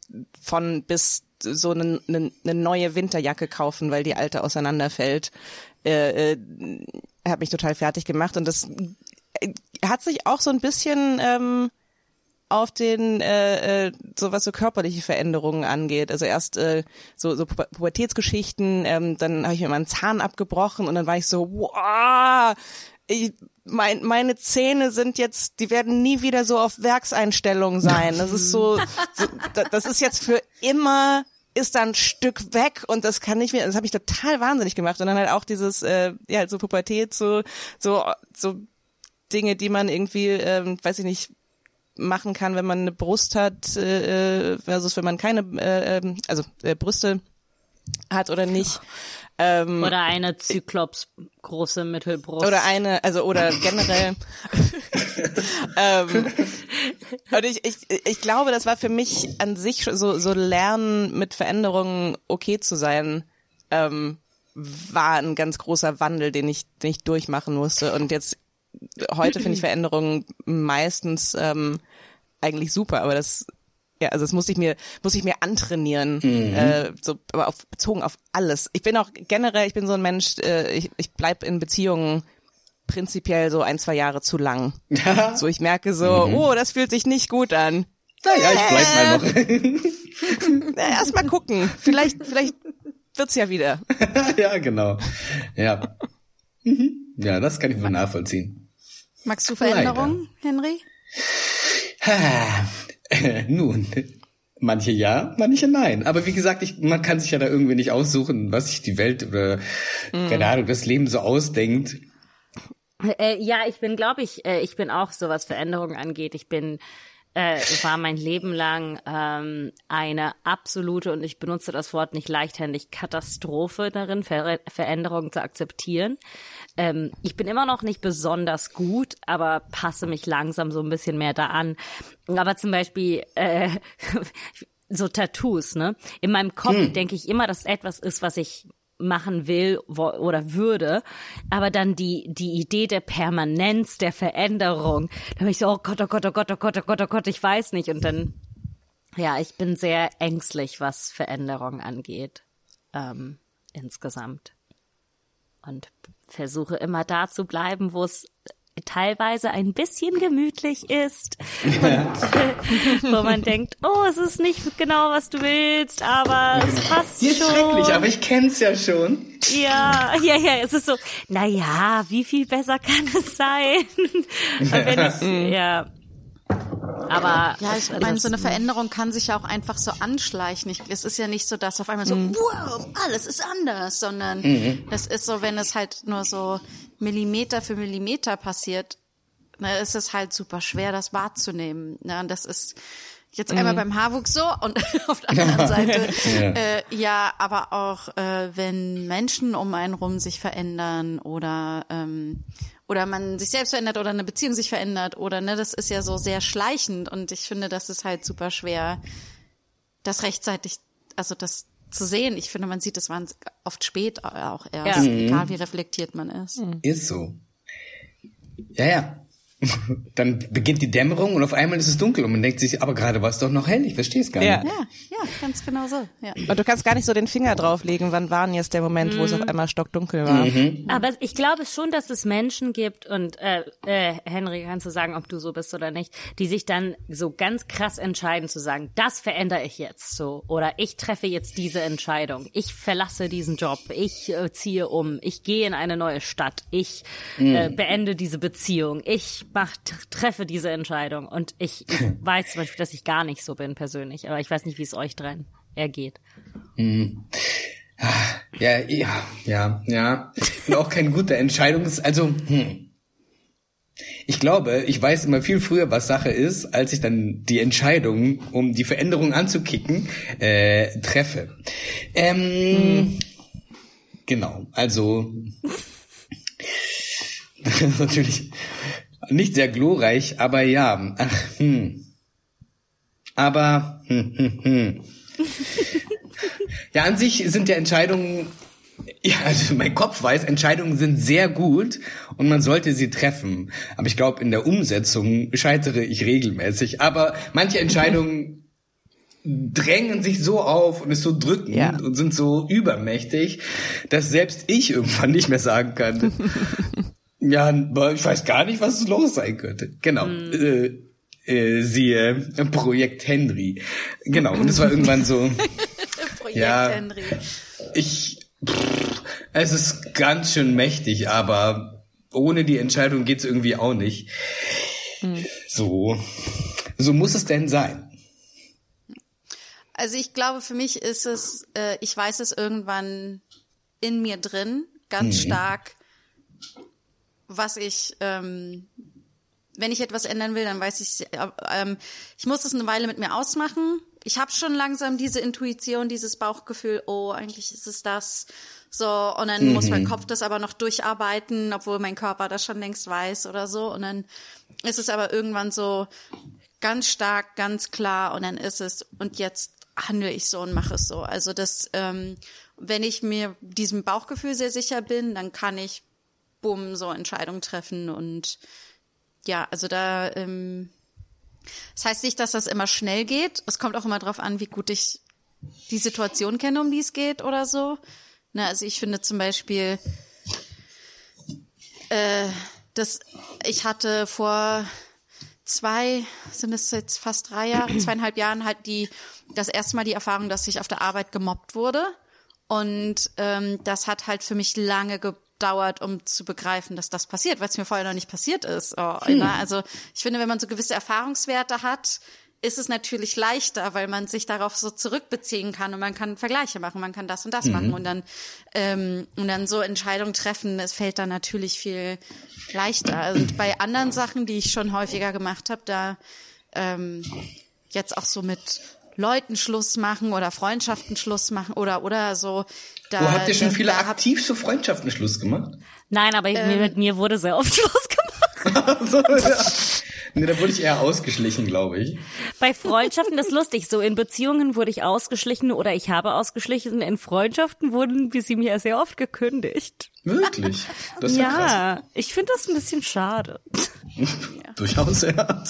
von bis so eine, eine, eine neue Winterjacke kaufen, weil die alte auseinanderfällt, äh, äh, hat mich total fertig gemacht. Und das äh, hat sich auch so ein bisschen ähm, auf den äh, äh, so was so körperliche Veränderungen angeht. Also erst äh, so so Pu- Pubertätsgeschichten, ähm, dann habe ich mir mal einen Zahn abgebrochen und dann war ich so, wow, ich, mein, meine Zähne sind jetzt, die werden nie wieder so auf Werkseinstellung sein. Das ist so, so da- das ist jetzt für immer ist da ein Stück weg und das kann nicht mehr, das habe ich total wahnsinnig gemacht und dann halt auch dieses, äh, ja, halt so Pubertät, so, so, so Dinge, die man irgendwie, ähm, weiß ich nicht, machen kann, wenn man eine Brust hat, äh, versus wenn man keine, äh, ähm, also äh, Brüste hat oder nicht. Ähm, Oder eine Zyklops große Mittelbrust. oder eine, also oder generell. Ähm, und ich, ich, ich glaube, das war für mich an sich so, so Lernen mit Veränderungen okay zu sein, ähm, war ein ganz großer Wandel, den ich, den ich durchmachen musste. Und jetzt heute finde ich Veränderungen meistens ähm, eigentlich super, aber das ja, also das muss ich mir muss ich mir antrainieren, äh, so aber auf, bezogen auf alles. Ich bin auch generell, ich bin so ein Mensch, äh, ich, ich bleib in Beziehungen prinzipiell so ein zwei Jahre zu lang. So ich merke so, oh, das fühlt sich nicht gut an. Naja, ich bleib mal noch. Na, erst mal gucken, vielleicht vielleicht wird's ja wieder. ja, genau. Ja. Mhm. Ja, das kann ich wohl nachvollziehen. Magst du Veränderungen, Henry? Nun, manche ja, manche nein. Aber wie gesagt, ich, man kann sich ja da irgendwie nicht aussuchen, was sich die Welt oder, keine Ahnung, das Leben so ausdenkt. Äh, ja, ich bin, glaube ich, äh, ich bin auch so, was Veränderungen angeht. Ich bin, äh, war mein Leben lang ähm, eine absolute, und ich benutze das Wort nicht leichthändig, Katastrophe darin, Ver Veränderungen zu akzeptieren. Ähm, ich bin immer noch nicht besonders gut, aber passe mich langsam so ein bisschen mehr da an. Aber zum Beispiel äh, so Tattoos, ne? In meinem Kopf denke ich immer, dass etwas ist, was ich machen will wo, oder würde, aber dann die die Idee der Permanenz, der Veränderung, da bin ich so, oh Gott, oh Gott, oh Gott, oh Gott, oh Gott, oh Gott, ich weiß nicht. Und dann, ja, ich bin sehr ängstlich, was Veränderung angeht, ähm, insgesamt. Und versuche immer da zu bleiben, wo es teilweise ein bisschen gemütlich ist und wo man denkt, oh, es ist nicht genau, was du willst, aber es passt Die ist schon. schrecklich, aber ich kenn's ja schon. Ja, ja, ja, es ist so, na ja, wie viel besser kann es sein? Wenn ich, ja. Aber Ja, ich meine, so eine Veränderung kann sich ja auch einfach so anschleichen. Ich, es ist ja nicht so, dass auf einmal so, wow, alles ist anders, sondern das ist so, wenn es halt nur so Millimeter für Millimeter passiert, ne, ist es halt super schwer, das wahrzunehmen. Ne? Und das ist jetzt einmal beim Haarwuchs so und auf der anderen Seite, Ja. äh, ja, aber auch äh, wenn Menschen um einen rum sich verändern oder ähm, oder man sich selbst verändert oder eine Beziehung sich verändert oder ne, das ist ja so sehr schleichend und ich finde, das ist halt super schwer, das rechtzeitig, also das zu sehen. Ich finde, man sieht es oft spät auch erst, Ja. egal wie reflektiert man ist. Ist so. Ja, ja. Dann beginnt die Dämmerung und auf einmal ist es dunkel und man denkt sich, aber gerade war es doch noch hell, ich verstehe es gar Ja. nicht. Ja, ja, ganz genau so. Ja. Und du kannst gar nicht so den Finger drauflegen, wann war denn jetzt der Moment, wo es auf einmal stockdunkel war. Aber ich glaube schon, dass es Menschen gibt und äh, äh, Henry, kannst du sagen, ob du so bist oder nicht, die sich dann so ganz krass entscheiden zu sagen, das verändere ich jetzt so oder ich treffe jetzt diese Entscheidung, ich verlasse diesen Job, ich äh, ziehe um, ich gehe in eine neue Stadt, ich äh, beende diese Beziehung, ich mach, treffe diese Entscheidung und ich, ich weiß zum Beispiel, dass ich gar nicht so bin persönlich, aber ich weiß nicht, wie es euch drin ergeht. Ja, ja, ja, ja. Und auch kein guter Entscheidungs... Also, hm. Ich glaube, ich weiß immer viel früher, was Sache ist, als ich dann die Entscheidung, um die Veränderung anzukicken, äh, treffe. Ähm, Genau, also natürlich nicht sehr glorreich, aber ja, ach, hm. Aber hm, hm, hm. Ja, an sich sind ja Entscheidungen, ja, also mein Kopf weiß, Entscheidungen sind sehr gut und man sollte sie treffen. Aber ich glaube, in der Umsetzung scheitere ich regelmäßig. Aber manche Entscheidungen drängen sich so auf und ist so drückend Ja. und sind so übermächtig, dass selbst ich irgendwann nicht mehr sagen kann, ja, ich weiß gar nicht, was los sein könnte. Genau. Äh, äh, siehe Projekt Henry. Genau. Und es war irgendwann so, Projekt Ja. Henry. ich, pff, es ist ganz schön mächtig, aber ohne die Entscheidung geht's irgendwie auch nicht. So, so muss es denn sein. Also ich glaube, für mich ist es, äh, ich weiß es irgendwann in mir drin, ganz stark, was ich, ähm, wenn ich etwas ändern will, dann weiß ich, äh, ähm, ich muss es eine Weile mit mir ausmachen. Ich habe schon langsam diese Intuition, dieses Bauchgefühl, oh, eigentlich ist es das. So, und dann muss mein Kopf das aber noch durcharbeiten, obwohl mein Körper das schon längst weiß oder so. Und dann ist es aber irgendwann so ganz stark, ganz klar und dann ist es, und jetzt handle ich so und mache es so. Also das, ähm, wenn ich mir diesem Bauchgefühl sehr sicher bin, dann kann ich bumm so Entscheidungen treffen und ja, also da, ähm, das heißt nicht, dass das immer schnell geht. Es kommt auch immer drauf an, wie gut ich die Situation kenne, um die es geht oder so. Na, also ich finde zum Beispiel, äh, das, ich hatte vor zwei, sind es jetzt fast drei Jahre, zweieinhalb Jahren halt die, das erste Mal die Erfahrung, dass ich auf der Arbeit gemobbt wurde. Und ähm, das hat halt für mich lange gedauert, um zu begreifen, dass das passiert, weil es mir vorher noch nicht passiert ist. Oh, na, Also ich finde, wenn man so gewisse Erfahrungswerte hat, ist es natürlich leichter, weil man sich darauf so zurückbeziehen kann und man kann Vergleiche machen, man kann das und das machen und dann ähm, und dann so Entscheidungen treffen. Es fällt dann natürlich viel leichter. Und bei anderen Sachen, die ich schon häufiger gemacht habe, da ähm, jetzt auch so mit Leuten Schluss machen oder Freundschaften Schluss machen oder oder so. Da, Wo habt ihr schon viele aktiv zu Freundschaften Schluss gemacht? Nein, aber mir, mit mir wurde sehr oft Schluss gemacht. so, ja. Nee, da wurde ich eher ausgeschlichen, glaube ich. Bei Freundschaften, das ist lustig. So in Beziehungen wurde ich ausgeschlichen oder ich habe ausgeschlichen. In Freundschaften wurden wie sie mir sehr oft gekündigt. Wirklich. Das ist ja, krass. Ja, ich finde das ein bisschen schade. Durchaus, ja.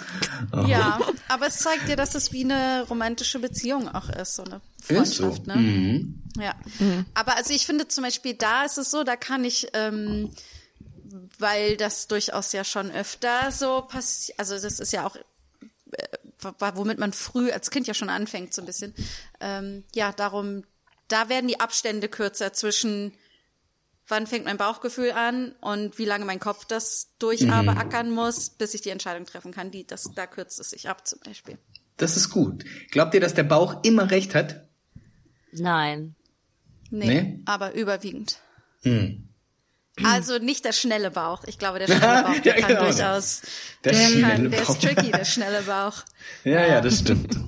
Ja, aber es zeigt dir, dass es wie eine romantische Beziehung auch ist, so eine Ist so. Freundschaft, ne? Ja. Aber also ich finde zum Beispiel, da ist es so, da kann ich, ähm, weil das durchaus ja schon öfter so passiert, also das ist ja auch, äh, womit man früh als Kind ja schon anfängt, so ein bisschen. Ähm, ja, darum, da werden die Abstände kürzer zwischen wann fängt mein Bauchgefühl an und wie lange mein Kopf das durchackern muss, bis ich die Entscheidung treffen kann. Die, das, da kürzt es sich ab zum Beispiel. Das ist gut. Glaubt ihr, dass der Bauch immer recht hat? Nein. Nee, Nee? aber überwiegend. Hm. Also nicht der schnelle Bauch. Ich glaube, der schnelle Bauch, der Ja, kann genau. durchaus, Der der, schnelle kann, der Bauch. ist tricky, der schnelle Bauch. Ja, ja, das stimmt.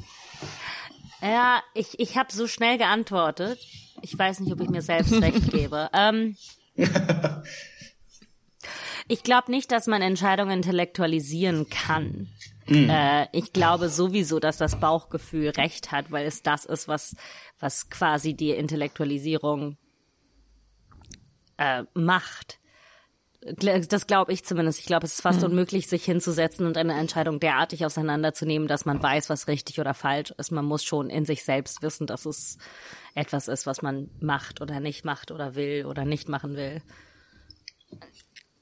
Ja, ich, ich habe so schnell geantwortet. Ich weiß nicht, ob ich mir selbst recht gebe. Ähm, ich glaube nicht, dass man Entscheidungen intellektualisieren kann. Äh, ich glaube sowieso, dass das Bauchgefühl recht hat, weil es das ist, was, was quasi die Intellektualisierung äh, macht. Das glaube ich zumindest. Ich glaube, es ist fast unmöglich, sich hinzusetzen und eine Entscheidung derartig auseinanderzunehmen, dass man weiß, was richtig oder falsch ist. Man muss schon in sich selbst wissen, dass es etwas ist, was man macht oder nicht macht oder will oder nicht machen will.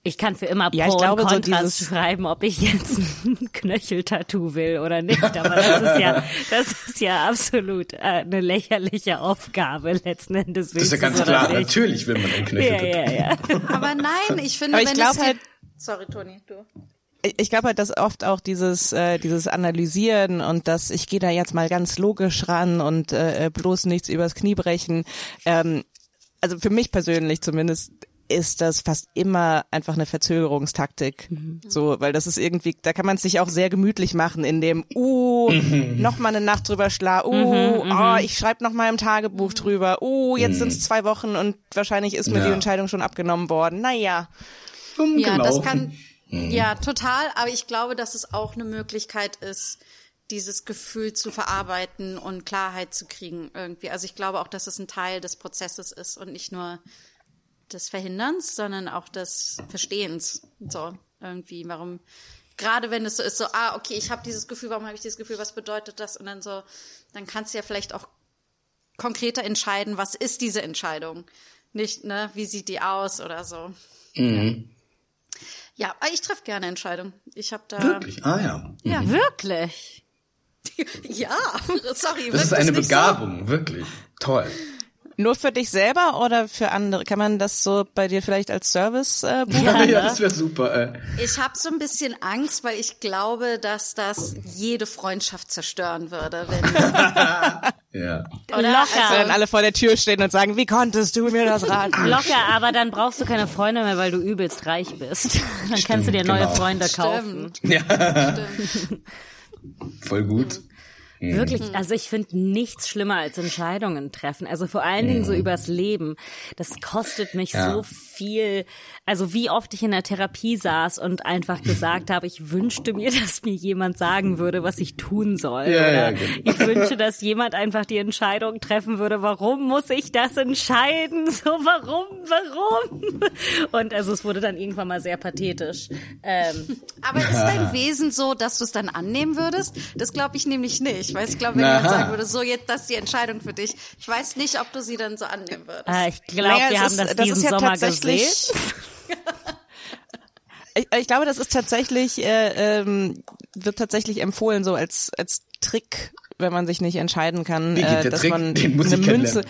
Ich kann für immer Ja, ich Pro glaube, und so Kontras dieses- schreiben, ob ich jetzt ein Knöcheltattoo will oder nicht. Aber das ist ja, das ist ja absolut äh, eine lächerliche Aufgabe letzten Endes. Das ist ja ganz klar. nicht. Natürlich will man einen Knöchel. Ja, ja, ja. Aber nein, ich finde, Aber ich wenn glaub es halt- Sorry, Toni, du. Ich- ich glaube halt, dass oft auch dieses äh, dieses Analysieren und dass ich gehe da jetzt mal ganz logisch ran und äh, bloß nichts übers Knie brechen. Ähm, also für mich persönlich zumindest ist das fast immer einfach eine Verzögerungstaktik. So, weil das ist irgendwie, da kann man es sich auch sehr gemütlich machen, in dem, uh, noch mal eine Nacht drüber schlafen, uh, oh, ich schreibe noch mal im Tagebuch drüber, uh, jetzt sind es zwei Wochen und wahrscheinlich ist mir Ja. die Entscheidung schon abgenommen worden. Naja. Ja, das kann, ja, total. Aber ich glaube, dass es auch eine Möglichkeit ist, dieses Gefühl zu verarbeiten und Klarheit zu kriegen irgendwie. Also ich glaube auch, dass es ein Teil des Prozesses ist und nicht nur des Verhinderns, sondern auch des Verstehens. So irgendwie, warum gerade wenn es so ist, so ah okay, ich habe dieses Gefühl, warum habe ich dieses Gefühl, was bedeutet das? Und dann so, dann kannst du ja vielleicht auch konkreter entscheiden, was ist diese Entscheidung, nicht ne, wie sieht die aus oder so. Ja, aber ich treffe gerne Entscheidungen. Ich habe da Wirklich? Ah ja. ja, Wirklich? ja, sorry, Das ist eine Begabung, wirklich. Toll. Nur für dich selber oder für andere? Kann man das so bei dir vielleicht als Service äh, buchen? Ja, ja das wäre super. So. Ich habe so ein bisschen Angst, weil ich glaube, dass das jede Freundschaft zerstören würde, wenn Ja. oder Locker. Also, Wenn alle vor der Tür stehen und sagen, wie konntest du mir das raten? Locker, aber dann brauchst du keine Freunde mehr, weil du übelst reich bist. Dann kannst du dir neue genau. Freunde kaufen. stimmt. Voll gut. Wirklich, also ich finde nichts schlimmer als Entscheidungen treffen. Also vor allen Dingen so übers Leben. Das kostet mich Ja. so viel. Also wie oft ich in der Therapie saß und einfach gesagt habe, ich wünschte mir, dass mir jemand sagen würde, was ich tun soll. Ja, Oder ja, genau. ich wünsche, dass jemand einfach die Entscheidung treffen würde, warum muss ich das entscheiden? So, warum, warum? Und also es wurde dann irgendwann mal sehr pathetisch. Ähm, Aber ist dein Wesen so, dass du es dann annehmen würdest? Das glaube ich nämlich nicht. Weil ich glaube, wenn jemand Aha. sagen würde, so jetzt das ist die Entscheidung für dich, ich weiß nicht, ob du sie dann so annehmen würdest. äh, ich glaube, Naja, wir haben ist- das das diesen ist ja Sommer tatsächlich- gesehen. Ich, ich glaube, das ist tatsächlich, äh, ähm, wird tatsächlich empfohlen, so als, als Trick, wenn man sich nicht entscheiden kann, Wie geht äh, dass Trick? man Den muss eine ich Münze,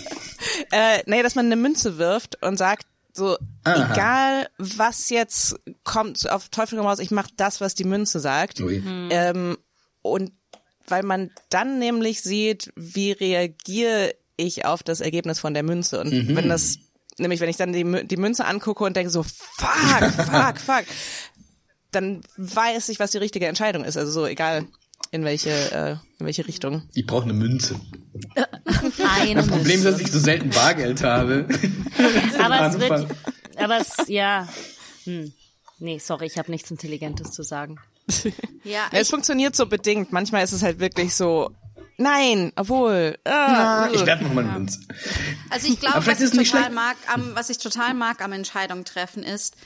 äh, nee, dass man eine Münze wirft und sagt, so, Aha. egal was jetzt kommt, auf Teufel komm raus, ich mache das, was die Münze sagt. Ui. Ähm, und weil man dann nämlich sieht, wie reagiere ich auf das Ergebnis von der Münze. Und Mhm. wenn das, nämlich wenn ich dann die, die Münze angucke und denke so, fuck, fuck, fuck, dann weiß ich, was die richtige Entscheidung ist. Also so egal in welche, äh, in welche Richtung. Ich brauche eine Münze. Eine Das Problem ist, dass ich so selten Bargeld habe. aber es wird, aber es, ja, hm. nee, sorry, ich habe nichts Intelligentes zu sagen. ja, Ja, es funktioniert so bedingt. Manchmal ist es halt wirklich so, nein, obwohl, ah, Ich werfe noch mal eine Münze. also ich glaube, was ich total mag, am, was ich total mag am Entscheidung treffen ist,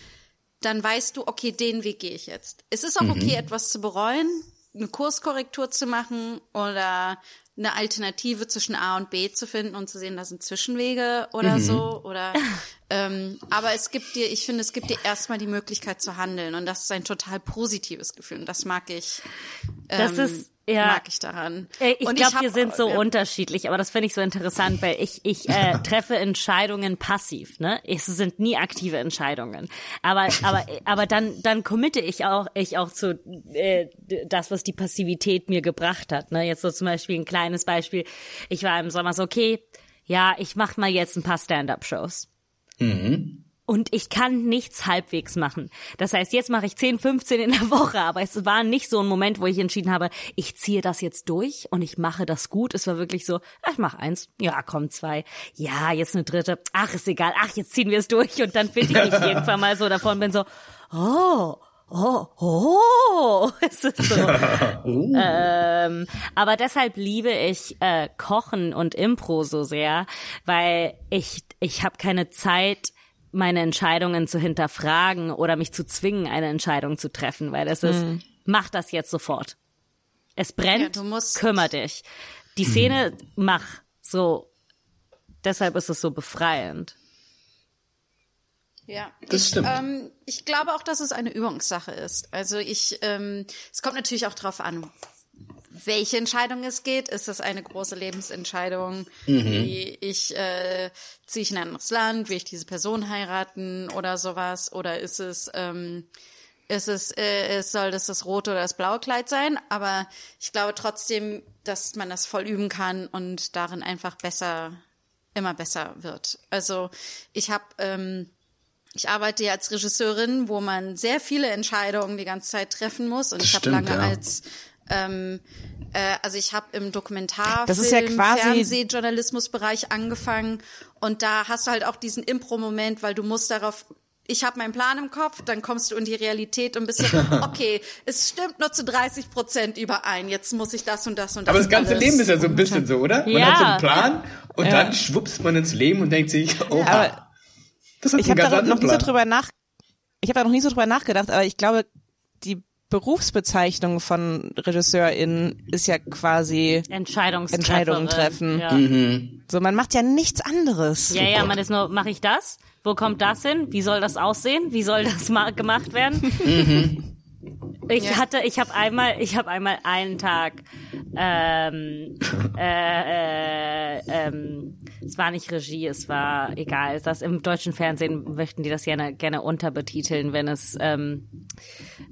dann weißt du, okay, den Weg gehe ich jetzt. Es ist auch Mhm. okay, etwas zu bereuen, eine Kurskorrektur zu machen oder eine Alternative zwischen A und B zu finden und zu sehen, da sind Zwischenwege oder Mhm. so oder ähm, aber es gibt dir, ich finde, es gibt dir erstmal die Möglichkeit zu handeln und das ist ein total positives Gefühl und das mag ich. Das ähm, ist, Ja. mag ich daran. Ich glaube, wir sind so ja. unterschiedlich, aber das finde ich so interessant, weil ich ich äh, treffe Entscheidungen passiv, ne? Es sind nie aktive Entscheidungen, aber aber aber dann dann committe ich auch ich auch zu äh, das, was die Passivität mir gebracht hat, ne? Jetzt so zum Beispiel ein kleines Beispiel: Ich war im Sommer so okay, ja, ich mach mal jetzt ein paar Stand-up-Shows. Und ich kann nichts halbwegs machen. Das heißt, jetzt mache ich 10, 15 in der Woche, aber es war nicht so ein Moment, wo ich entschieden habe, ich ziehe das jetzt durch und ich mache das gut. Es war wirklich so, ach, ich mache eins, ja, komm, zwei, ja, jetzt eine dritte, ach, ist egal, ach, jetzt ziehen wir es durch und dann finde ich mich irgendwann mal so davon bin so, oh, oh, oh, es ist so. ähm, aber deshalb liebe ich äh, Kochen und Impro so sehr, weil ich ich habe keine Zeit meine Entscheidungen zu hinterfragen oder mich zu zwingen, eine Entscheidung zu treffen, weil es ist, mach das jetzt sofort. Es brennt, Ja, kümmer dich. Die Szene, mach. So. Deshalb ist es so befreiend. Ja, Das ich, stimmt. Ähm, ich glaube auch, dass es eine Übungssache ist. Also ich, ähm, es kommt natürlich auch drauf an, welche Entscheidung es geht. Ist es eine große Lebensentscheidung, wie ich äh, ziehe ich in ein anderes Land, will ich diese Person heiraten oder sowas? Oder ist es ähm, ist es, äh, es soll das das rote oder das blaue Kleid sein, aber ich glaube trotzdem, dass man das voll üben kann und darin einfach besser, immer besser wird. Also ich habe ähm, ich arbeite ja als Regisseurin, wo man sehr viele Entscheidungen die ganze Zeit treffen muss. Und ich habe lange ja. als ähm, äh, also ich habe im Dokumentarfilm, Das ist ja quasi- Fernsehjournalismusbereich angefangen und da hast du halt auch diesen Impro-Moment, weil du musst darauf ich habe meinen Plan im Kopf, dann kommst du in die Realität und bist so, okay, es stimmt nur zu 30 Prozent überein, jetzt muss ich das und das und das Aber das ganze alles. Leben ist ja so ein bisschen so, oder? Man Ja. hat so einen Plan und Ja. dann schwupst man ins Leben und denkt sich, oha, Aber das hat ich einen habe ganz da noch nie so drüber nach, ich habe da noch nie so drüber nachgedacht, aber ich glaube, die Berufsbezeichnung von RegisseurInnen ist ja quasi. Entscheidungen treffen. Ja. Mhm. so, man macht ja nichts anderes. Ja, ja, man ist nur, mache ich das? Wo kommt das hin? Wie soll das aussehen? Wie soll das ma gemacht werden? Ich hatte, ich habe einmal, ich habe einmal einen Tag, ähm, äh, äh, ähm, es war nicht Regie, es war egal. Das im deutschen Fernsehen möchten die das gerne gerne unterbetiteln, wenn es ähm,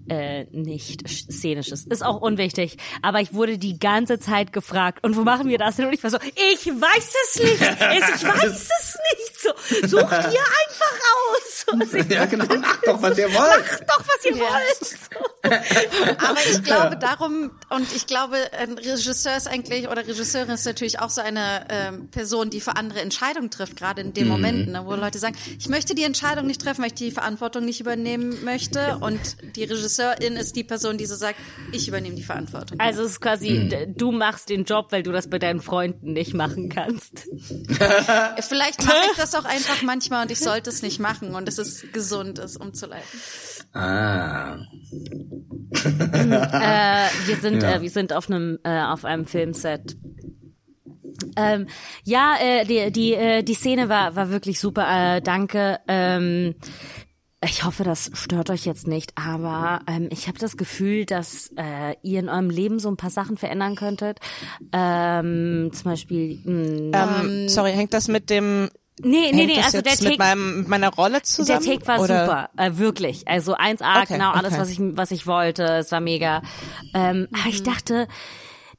äh, nicht szenisch ist. Ist auch unwichtig. Aber ich wurde die ganze Zeit gefragt, und wo machen wir das denn? Und ich war so, ich weiß es nicht. Ich weiß es nicht. So, sucht ihr einfach aus. Also ich, Ja, genau, macht doch, was ihr wollt. Macht doch, was ihr wollt. Aber ich glaube darum, und ich glaube, ein Regisseur ist eigentlich, oder Regisseurin ist natürlich auch so eine ähm, Person, die für andere Entscheidungen trifft, gerade in dem Mhm. Moment, ne, wo Leute sagen, ich möchte die Entscheidung nicht treffen, weil ich die Verantwortung nicht übernehmen möchte. Und die Regisseurin ist die Person, die so sagt, ich übernehme die Verantwortung. Also es ist quasi, d- du machst den Job, weil du das bei deinen Freunden nicht machen kannst. Vielleicht mache ich das auch einfach manchmal und ich sollte es nicht machen und es ist gesund, es umzuleiten. Ah. Äh, wir sind, Ja. äh, wir sind auf einem, äh, auf einem Filmset. Ähm, ja, äh, die, die, äh, die Szene war, war wirklich super. Äh, danke. Ähm, ich hoffe, das stört euch jetzt nicht, aber ähm, ich habe das Gefühl, dass äh, ihr in eurem Leben so ein paar Sachen verändern könntet. Ähm, zum Beispiel, mh, Ähm, sorry, hängt das mit dem nee, nee, nee, also der jetzt mit Take, meinem, mit meiner Rolle der zusammen? Take war oder? super, äh, wirklich. Also 1A, Okay, genau alles, okay. was ich, was ich wollte. Es war mega. Ähm, Aber ich dachte,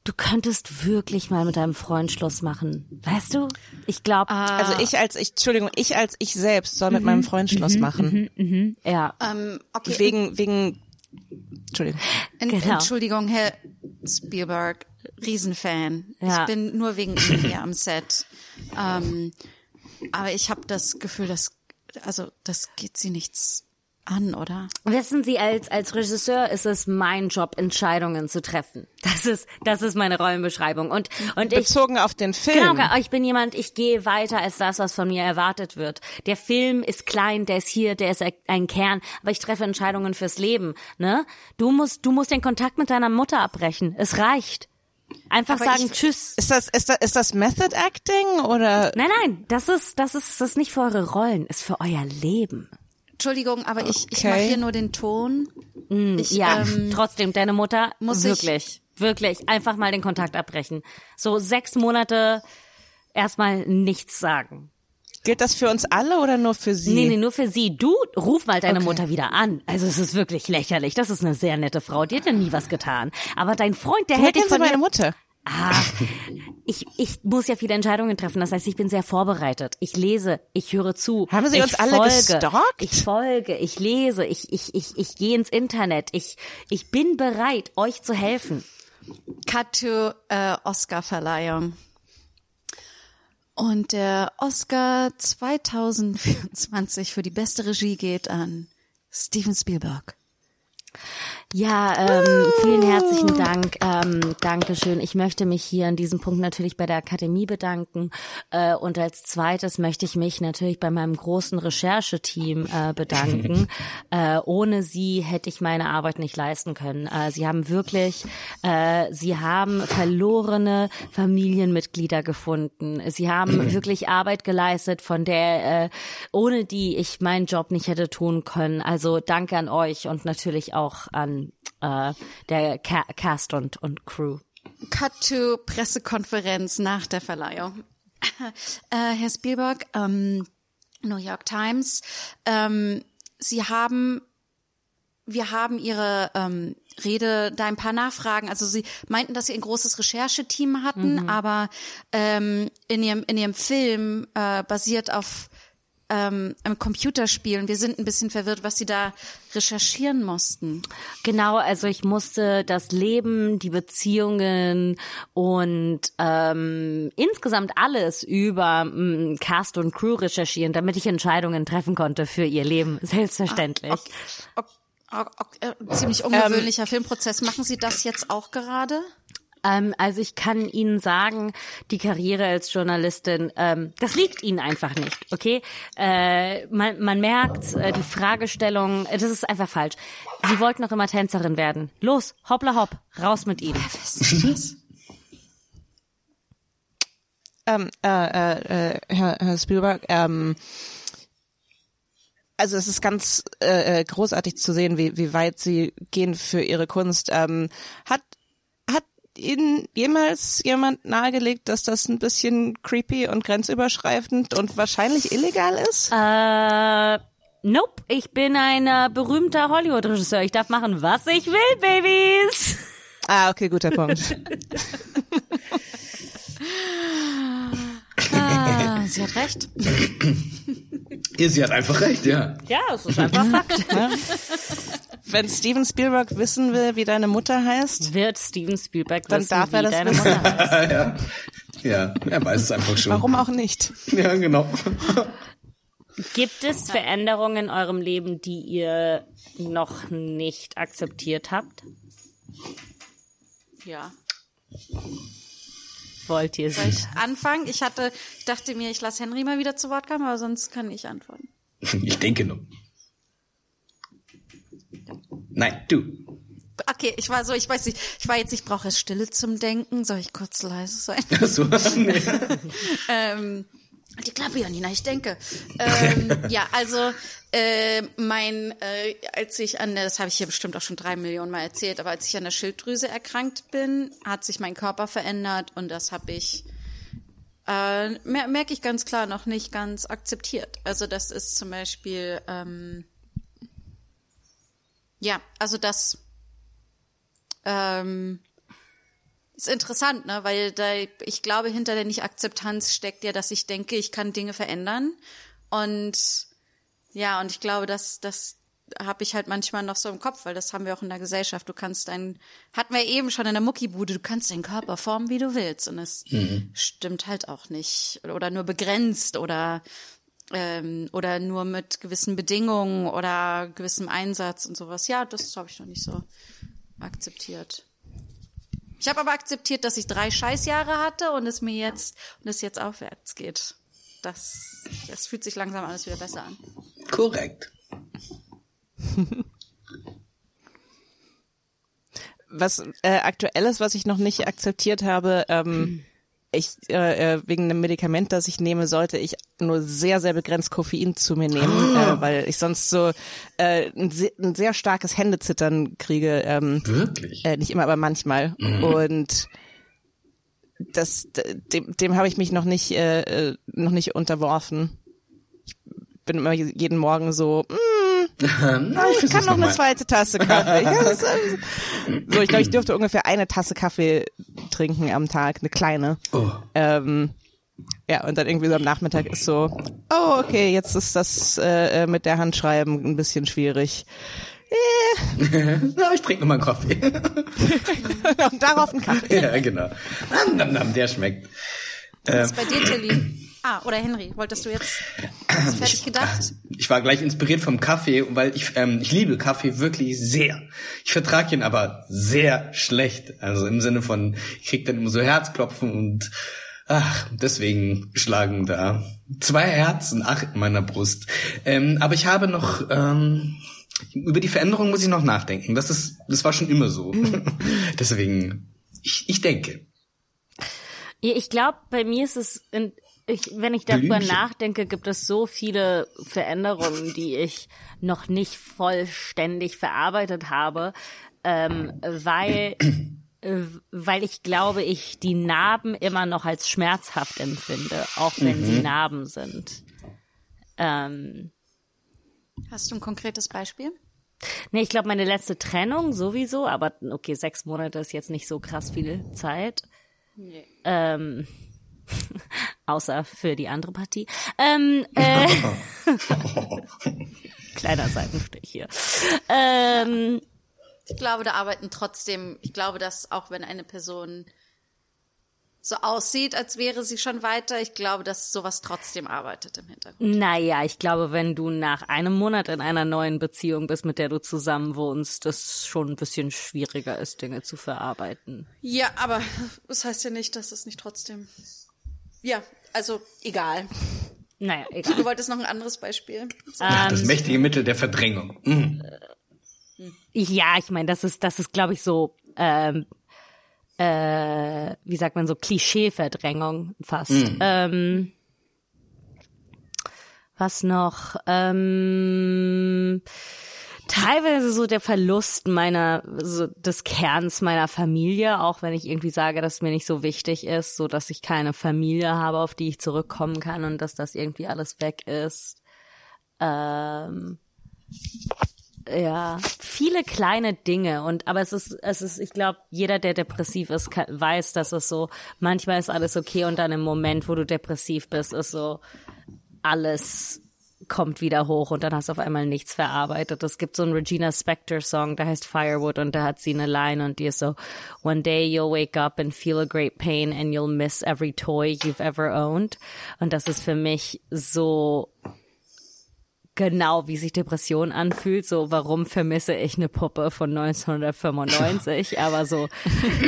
du könntest wirklich mal mit deinem Freund Schluss machen. Weißt du? Ich glaube, Also ich als ich, Entschuldigung, ich als ich selbst soll mit meinem Freund Schluss machen. ja. Ähm, okay, Wegen, wegen, Entschuldigung. En Genau. Entschuldigung, Herr Spielberg, Riesenfan. Ja. Ich bin nur wegen Ihnen hier am Set. Ähm, aber ich habe das Gefühl, dass also das geht Sie nichts an, oder? Wissen Sie, als, als Regisseur ist es mein Job, Entscheidungen zu treffen. Das ist, das ist meine Rollenbeschreibung. Und, und ich, Bezogen auf den Film. Genau, ich bin jemand, ich gehe weiter als das, was von mir erwartet wird. Der Film ist klein, der ist hier, der ist ein Kern, aber ich treffe Entscheidungen fürs Leben, ne? Du musst, du musst den Kontakt mit deiner Mutter abbrechen. Es reicht. Einfach Aber sagen ich- Tschüss. Ist das, ist das, ist das Method Acting oder? Nein, nein, das ist, das ist, das ist nicht für eure Rollen, ist für euer Leben. Entschuldigung, aber ich, ich Okay. mache hier nur den Ton. Ich, ja, ähm, trotzdem, deine Mutter, muss ich- wirklich, wirklich, einfach mal den Kontakt abbrechen. So sechs Monate erstmal nichts sagen. Gilt das für uns alle oder nur für sie? Nee, nee, nur für sie. Du ruf mal deine Okay. Mutter wieder an. Also es ist wirklich lächerlich. Das ist eine sehr nette Frau. Die hat ja nie was getan. Aber dein Freund, der Woher hält Sie von meine Mutter? Ach, ich, ich muss ja viele Entscheidungen treffen. Das heißt, ich bin sehr vorbereitet. Ich lese, ich höre zu. Haben Sie ich uns alle folge, gestalkt? Ich folge, ich lese, ich, ich, ich, ich gehe ins Internet. Ich, ich bin bereit, euch zu helfen. Cut to äh, Oscar-Verleihung. Und der Oscar 2024 für die beste Regie geht an Steven Spielberg. Ja, ähm, vielen herzlichen Dank. Ähm, Dankeschön. Ich möchte mich hier an diesem Punkt natürlich bei der Akademie bedanken. Äh, und als zweites möchte ich mich natürlich bei meinem großen Rechercheteam äh, bedanken. äh, ohne sie hätte ich meine Arbeit nicht leisten können. Äh, sie haben wirklich, äh, sie haben verlorene Familienmitglieder gefunden. Sie haben wirklich Arbeit geleistet, von der, äh, ohne die ich meinen Job nicht hätte tun können. Also danke an euch und natürlich auch an äh, der Ca Cast und, und Crew. Cut to Pressekonferenz nach der Verleihung. äh, Herr Spielberg, ähm, New York Times, ähm, Sie haben, wir haben Ihre ähm, Rede da ein paar Nachfragen. Also Sie meinten, dass Sie ein großes Rechercheteam hatten, aber ähm, in Ihrem in Ihrem Film äh, basiert auf ähm, einem Computerspiel. Und wir sind ein bisschen verwirrt, was Sie da recherchieren mussten. Genau, also ich musste das Leben, die Beziehungen und ähm, insgesamt alles über ähm, Cast und Crew recherchieren, damit ich Entscheidungen treffen konnte für ihr Leben. Selbstverständlich. Ok- ok- ok- äh, ziemlich ungewöhnlicher Filmprozess. Machen Sie das jetzt auch gerade? Ähm, also ich kann Ihnen sagen, die Karriere als Journalistin, ähm, das liegt Ihnen einfach nicht, okay? Äh, man, man merkt, äh, die Fragestellung, äh, das ist einfach falsch. Sie wollten noch immer Tänzerin werden. Los, hoppla hopp, raus mit Ihnen. Ähm, äh, äh, äh, Herr, Herr Spielberg, ähm, also es ist ganz äh, äh, großartig zu sehen, wie, wie weit Sie gehen für Ihre Kunst. Ähm, hat Ihnen jemals jemand nahegelegt, dass das ein bisschen creepy und grenzüberschreitend und wahrscheinlich illegal ist? Äh, nope, ich bin ein äh, berühmter Hollywood-Regisseur. Ich darf machen, was ich will, Babys. Ah, okay, guter Punkt. Ah, sie hat recht. Ihr, sie hat einfach recht, ja. Ja, es ist einfach Fakt. Wenn Steven Spielberg wissen will, wie deine Mutter heißt, Wird Steven Spielberg Dann wissen, darf er wie das deine wissen. Mutter heißt. ja. Ja, er weiß es einfach schon. warum auch nicht? Ja, genau. Gibt es Veränderungen in eurem Leben, die ihr noch nicht akzeptiert habt? Ja. Wollt ihr Soll ich anfangen? Ich hatte, ich dachte mir, ich lasse Henry mal wieder zu Wort kommen, aber sonst kann ich antworten. Ich denke nur. Nein, du. Okay, ich war so, ich weiß nicht, ich war jetzt, ich brauche jetzt Stille zum Denken. Soll ich kurz leise sein? So, nee. ähm, die Klappe, Janina, ich denke. Ähm, ja, also äh, mein, äh, als ich an der, das habe ich hier bestimmt auch schon drei Millionen Mal erzählt, aber als ich an der Schilddrüse erkrankt bin, hat sich mein Körper verändert und das habe ich äh, mer merke ich ganz klar noch nicht ganz akzeptiert. Also das ist zum Beispiel ähm, ja, also das ähm, ist interessant, ne? Weil da, ich glaube, hinter der Nicht-Akzeptanz steckt ja, dass ich denke, ich kann Dinge verändern. Und ja, und ich glaube, dass das habe ich halt manchmal noch so im Kopf, weil das haben wir auch in der Gesellschaft. Du kannst deinen, hatten wir eben schon in der Muckibude, du kannst deinen Körper formen, wie du willst. Und es stimmt halt auch nicht. Oder nur begrenzt oder ähm, oder nur mit gewissen Bedingungen oder gewissem Einsatz und sowas. Ja, das habe ich noch nicht so akzeptiert. Ich habe aber akzeptiert, dass ich drei Scheißjahre hatte und es mir jetzt und es jetzt aufwärts geht. Das, das fühlt sich langsam alles wieder besser an. Korrekt. Was äh, aktuelles, was ich noch nicht akzeptiert habe, ähm, ich äh, äh, wegen einem Medikament, das ich nehme, sollte ich nur sehr, sehr begrenzt Koffein zu mir nehmen, äh, weil ich sonst so äh, ein, se ein sehr starkes Händezittern kriege. Ähm, Wirklich? äh, nicht immer, aber manchmal. Und das, dem, dem habe ich mich noch nicht, äh, äh, noch nicht unterworfen. Ich bin immer jeden Morgen so, mm, Na, ich kann noch eine mal. zweite Tasse Kaffee. Ja, das, äh, so, ich glaube, ich dürfte ungefähr eine Tasse Kaffee trinken am Tag, eine kleine. Oh. Ähm, ja, und dann irgendwie so am Nachmittag ist so, oh, okay, jetzt ist das äh, äh, mit der Handschreiben ein bisschen schwierig. Na, ich trinke noch mal einen Kaffee. und darauf einen Kaffee. ja, genau. Nam, nam, nam, der schmeckt. Was ist bei dir, Tilly? Ah, oder Henry, wolltest du jetzt hast du fertig gedacht? Ich war gleich inspiriert vom Kaffee, weil ich, ähm, ich liebe Kaffee wirklich sehr. Ich vertrage ihn aber sehr schlecht. Also im Sinne von, ich krieg dann immer so Herzklopfen und ach, deswegen schlagen da zwei Herzen, ach, in meiner Brust. Ähm, aber ich habe noch, ähm, über die Veränderung muss ich noch nachdenken. Das ist, das war schon immer so. deswegen, ich, ich denke. Ich glaube, bei mir ist es, in, ich, wenn ich darüber Blümchen. nachdenke, gibt es so viele Veränderungen, die ich noch nicht vollständig verarbeitet habe, ähm, weil, äh, weil ich glaube, ich die Narben immer noch als schmerzhaft empfinde, auch wenn sie Narben sind. Ähm, Hast du ein konkretes Beispiel? Nee, ich glaube, meine letzte Trennung sowieso, aber okay, sechs Monate ist jetzt nicht so krass viel Zeit. Ähm, außer für die andere Partie. Ähm, äh, kleiner Seitenstich hier. Ähm, Ich glaube, da arbeiten trotzdem, ich glaube, dass auch wenn eine Person so aussieht, als wäre sie schon weiter, ich glaube, dass sowas trotzdem arbeitet im Hintergrund. naja, ich glaube, wenn du nach einem Monat in einer neuen Beziehung bist, mit der du zusammen wohnst, das schon ein bisschen schwieriger ist, Dinge zu verarbeiten. Ja, aber das heißt ja nicht, dass es nicht trotzdem. Ja, also egal. Naja, Du egal. wolltest noch ein anderes Beispiel. das mächtige Mittel der Verdrängung. Mm. Ja, ich meine, das ist, das ist, glaube ich, so, ähm, äh, wie sagt man so, Klischee-Verdrängung fast. Ähm, was noch? Ähm, teilweise so der Verlust meiner, so des Kerns meiner Familie, auch wenn ich irgendwie sage, dass mir nicht so wichtig ist, so dass ich keine Familie habe, auf die ich zurückkommen kann und dass das irgendwie alles weg ist. Ähm, ja, viele kleine Dinge und aber es ist es ist ich glaube jeder der depressiv ist kann, weiß, dass es so manchmal ist alles okay und dann im Moment, wo du depressiv bist, ist so alles kommt wieder hoch und dann hast du auf einmal nichts verarbeitet. Es gibt so einen Regina Spektor Song, der heißt Firewood und da hat sie eine Line und die ist so One day you'll wake up and feel a great pain and you'll miss every toy you've ever owned und das ist für mich so genau, wie sich Depression anfühlt. So, warum vermisse ich eine Puppe von 1995? Aber so,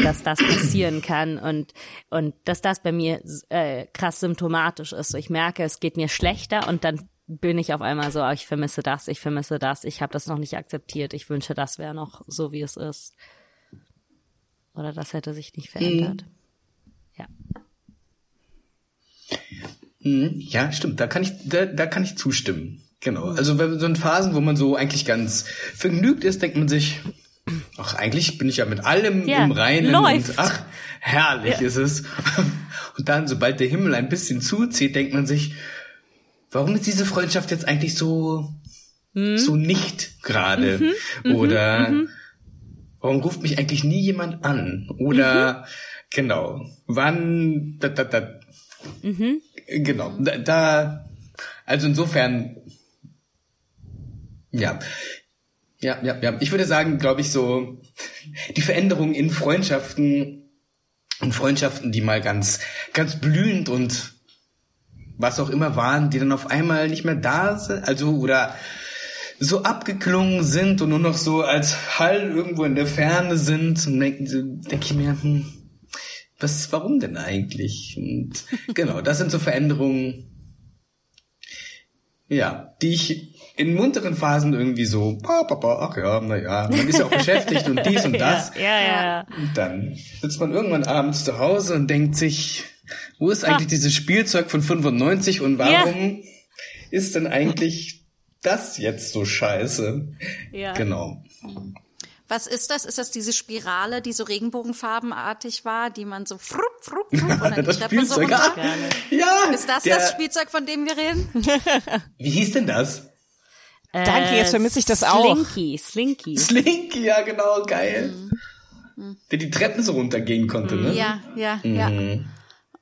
dass das passieren kann und und dass das bei mir äh, krass symptomatisch ist. So, ich merke, es geht mir schlechter und dann bin ich auf einmal so, ah, ich vermisse das, ich vermisse das, ich habe das noch nicht akzeptiert, ich wünsche, das wäre noch so, wie es ist. Oder das hätte sich nicht verändert. Ja. Mhm, Ja, stimmt. Da kann ich, da, da kann ich zustimmen. Genau. Also wenn so in Phasen, wo man so eigentlich ganz vergnügt ist, denkt man sich, ach, eigentlich bin ich ja mit allem Ja, im Reinen läuft. und ach, herrlich ist es. Und dann, sobald der Himmel ein bisschen zuzieht, denkt man sich, warum ist diese Freundschaft jetzt eigentlich so, Hm? so nicht gerade? Mhm, Oder warum ruft mich eigentlich nie jemand an? Oder Mhm. genau, wann da, da, da, Mhm. Genau, da, da also insofern, ja, ja, ja, ja. Ich würde sagen, glaube ich, so die Veränderung in Freundschaften, in Freundschaften, die mal ganz, ganz blühend und was auch immer waren, die dann auf einmal nicht mehr da sind, also oder so abgeklungen sind und nur noch so als Hall irgendwo in der Ferne sind und denke denk ich mir, hm, was, warum denn eigentlich? Und genau, das sind so Veränderungen, ja, die ich in munteren Phasen irgendwie so, pa, pa, pa, ach ja, na ja, man ist ja auch beschäftigt und dies und das. Ja, ja, ja. Und dann sitzt man irgendwann abends zu Hause und denkt sich, Wo ist eigentlich dieses Spielzeug von 95 und warum ist denn eigentlich das jetzt so scheiße? Ja. Genau. Was ist das? Ist das diese Spirale, die so regenbogenfarbenartig war, die man so frupp, frupp, frupp und dann die Das Treppe so Spielzeug. runter? Ah, ja. Ist das der, das Spielzeug, von dem wir reden? Wie hieß denn das? Danke, jetzt vermisse ich das auch. Slinky, Slinky. Slinky, ja genau, geil. Mhm. Der die Treppen so runtergehen konnte, ne? Ja, ja, ja.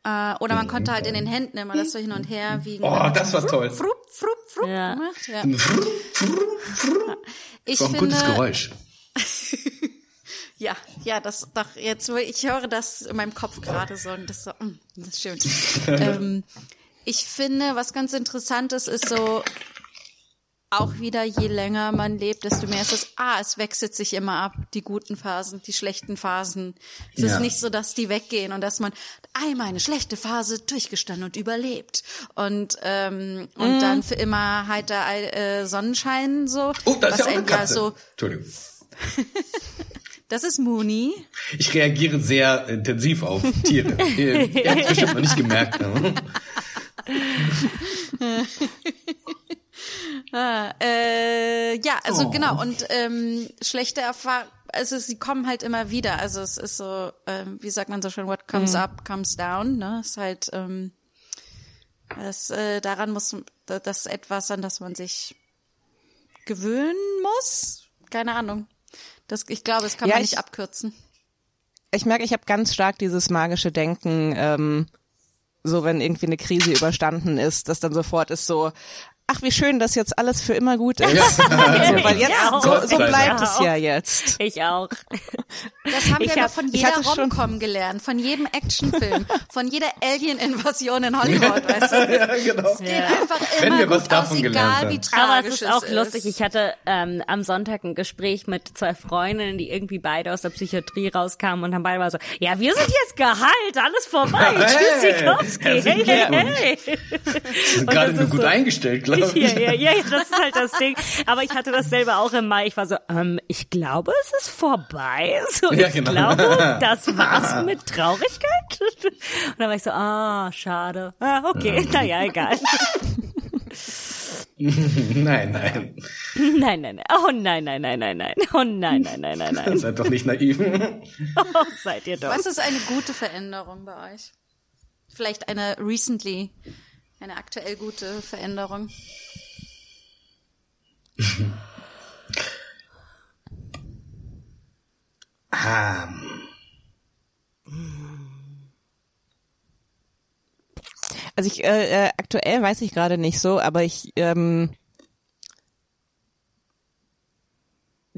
Mhm. Äh, oder man konnte halt in den Händen immer das so hin und her wiegen. Oh, das war toll. Frupp, frupp, frupp Ja. gemacht. Ja. Ich Das war ein finde, gutes Geräusch. Ja, ja, das doch jetzt, wo ich höre das in meinem Kopf gerade so und das so, mm, das ist schön. ähm, ich finde, was ganz interessant ist, ist so auch wieder, je länger man lebt, desto mehr ist es, ah, es wechselt sich immer ab, die guten Phasen, die schlechten Phasen. Es Ja. ist nicht so, dass die weggehen und dass man einmal eine schlechte Phase durchgestanden und überlebt und ähm, und Mhm. dann für immer heiter äh, Sonnenschein so, Oh, da ist was ja auch eine Katze. so, Entschuldigung. das ist Mooney. Ich reagiere sehr intensiv auf Tiere. Ihr ihr habt bestimmt noch nicht gemerkt. Ne? Äh, ja, also Oh. genau und ähm, schlechte Erfahrungen, also sie kommen halt immer wieder. Also es ist so, ähm, wie sagt man so schön, what comes up comes down. Ne, ist halt ähm, das, äh, daran muss das ist etwas, an das man sich gewöhnen muss. Keine Ahnung. Das, ich glaube, das kann Ja, man ich- nicht abkürzen. Ich merke, ich habe ganz stark dieses magische Denken, ähm, so wenn irgendwie eine Krise überstanden ist, dass dann sofort ist so, ach wie schön, dass jetzt alles für immer gut ist. so, weil jetzt, Ja, so, so bleibt es ja jetzt. Ich auch. Das haben Ich wir hab- von jeder Rom-Com gelernt, von jedem Actionfilm, von jeder Alien-Invasion in Hollywood, weißt du? ja, genau. Geht einfach Wenn immer wir was gut davon aus, gelernt egal wie tragisch Aber es ist auch ist. lustig. Ich hatte ähm, am Sonntag ein Gespräch mit zwei Freundinnen, die irgendwie beide aus der Psychiatrie rauskamen und haben beide mal so, ja, wir sind jetzt geheilt, alles vorbei. Hey, Tschüss, Sikowski. Hey, hey, Glückwunsch. hey. Sind gerade nur gut so- eingestellt, glaube ich. Ja, ja, ja, ja, das ist halt das Ding. Aber ich hatte das selber auch im Mai. Ich war so, ähm, ich glaube, es ist vorbei. So, Ja, ich genau. glaube, das war's mit Traurigkeit. Und dann war ich so, ah, schade. Ah, okay, naja, egal. Nein, nein. Nein, nein, nein. Oh nein, nein, nein, nein, nein. Oh nein, nein, nein, nein, nein. Seid doch nicht naiv. Oh, seid ihr doch. Was ist eine gute Veränderung bei euch? Vielleicht eine recently, eine aktuell gute Veränderung. Ah, Also ich äh, äh, aktuell weiß ich gerade nicht so, aber ich ähm,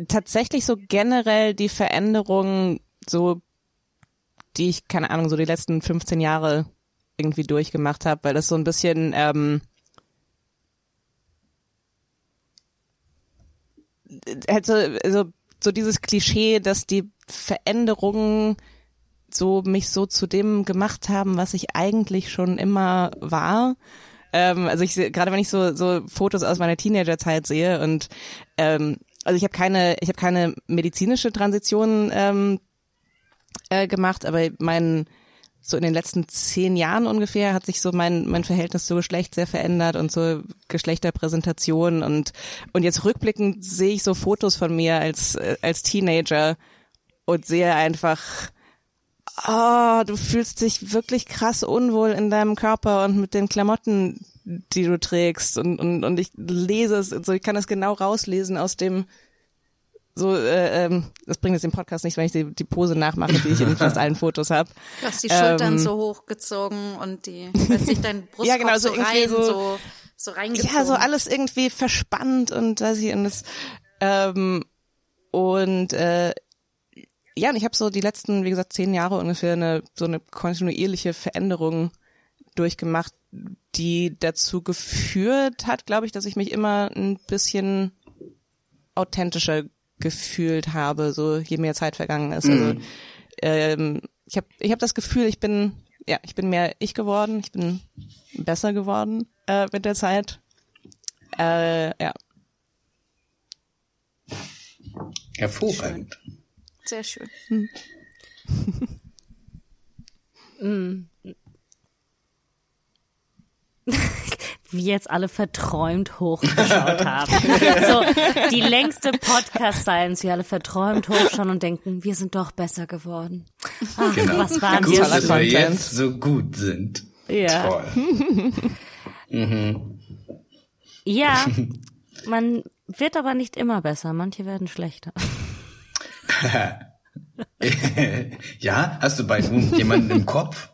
tatsächlich so generell die Veränderungen, so die ich keine Ahnung so die letzten 15 Jahre irgendwie durchgemacht habe, weil das so ein bisschen ähm, so, also so dieses Klischee, dass die Veränderungen so mich so zu dem gemacht haben, was ich eigentlich schon immer war. Ähm, also ich gerade wenn ich so so Fotos aus meiner Teenagerzeit sehe und ähm, also ich habe keine ich habe keine medizinische Transition ähm, äh, gemacht, aber mein so in den letzten zehn Jahren ungefähr hat sich so mein mein Verhältnis zu Geschlecht sehr verändert und so Geschlechterpräsentation und und jetzt rückblickend sehe ich so Fotos von mir als äh, als Teenager und sehe einfach oh, du fühlst dich wirklich krass unwohl in deinem Körper und mit den Klamotten, die du trägst. Und, und, und ich lese es, so ich kann das genau rauslesen aus dem, so, äh, ähm, das bringt jetzt den Podcast nicht, wenn ich die, die Pose nachmache, die ich in fast allen Fotos habe. Du hast die Schultern Ähm, so hochgezogen und die, lässt sich dein Brustkorb Ja, genau, so, so rein, so- so, so reingezogen. Ja, so alles irgendwie verspannt und weiß ich, und das, ähm, und äh, ja, und ich habe so die letzten, wie gesagt, zehn Jahre ungefähr eine so eine kontinuierliche Veränderung durchgemacht, die dazu geführt hat, glaube ich, dass ich mich immer ein bisschen authentischer gefühlt habe, so je mehr Zeit vergangen ist. Also ähm, ich habe ich hab das Gefühl, ich bin ja, ich bin mehr ich geworden, ich bin besser geworden äh, mit der Zeit. Äh, ja. Hervorragend. Sehr schön. wie jetzt alle verträumt hochgeschaut haben. so, die längste Podcast-Science, wie alle verträumt hochschauen und denken, wir sind doch besser geworden. Ach, Genau. was waren Gut, wir dass wir jetzt so gut sind. Ja. Toll. Ja, man wird aber nicht immer besser. Manche werden schlechter. ja, hast du bei jemanden im Kopf?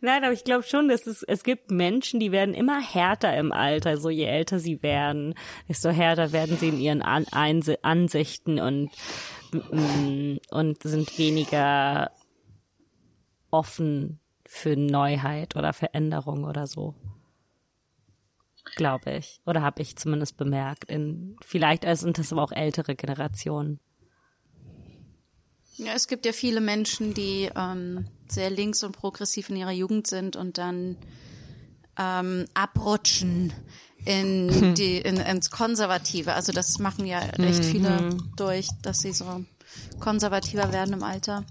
Nein, aber ich glaube schon, dass es, es gibt Menschen, die werden immer härter im Alter. So je älter sie werden, desto härter werden sie in ihren An Einse Ansichten und, mm, und sind weniger offen für Neuheit oder Veränderung oder so. Glaube ich. Oder habe ich zumindest bemerkt. In, vielleicht sind das aber auch ältere Generationen. Ja, es gibt ja viele Menschen, die ähm, sehr links und progressiv in ihrer Jugend sind und dann ähm, abrutschen in die in, ins Konservative. Also das machen ja recht viele durch, dass sie so konservativer werden im Alter.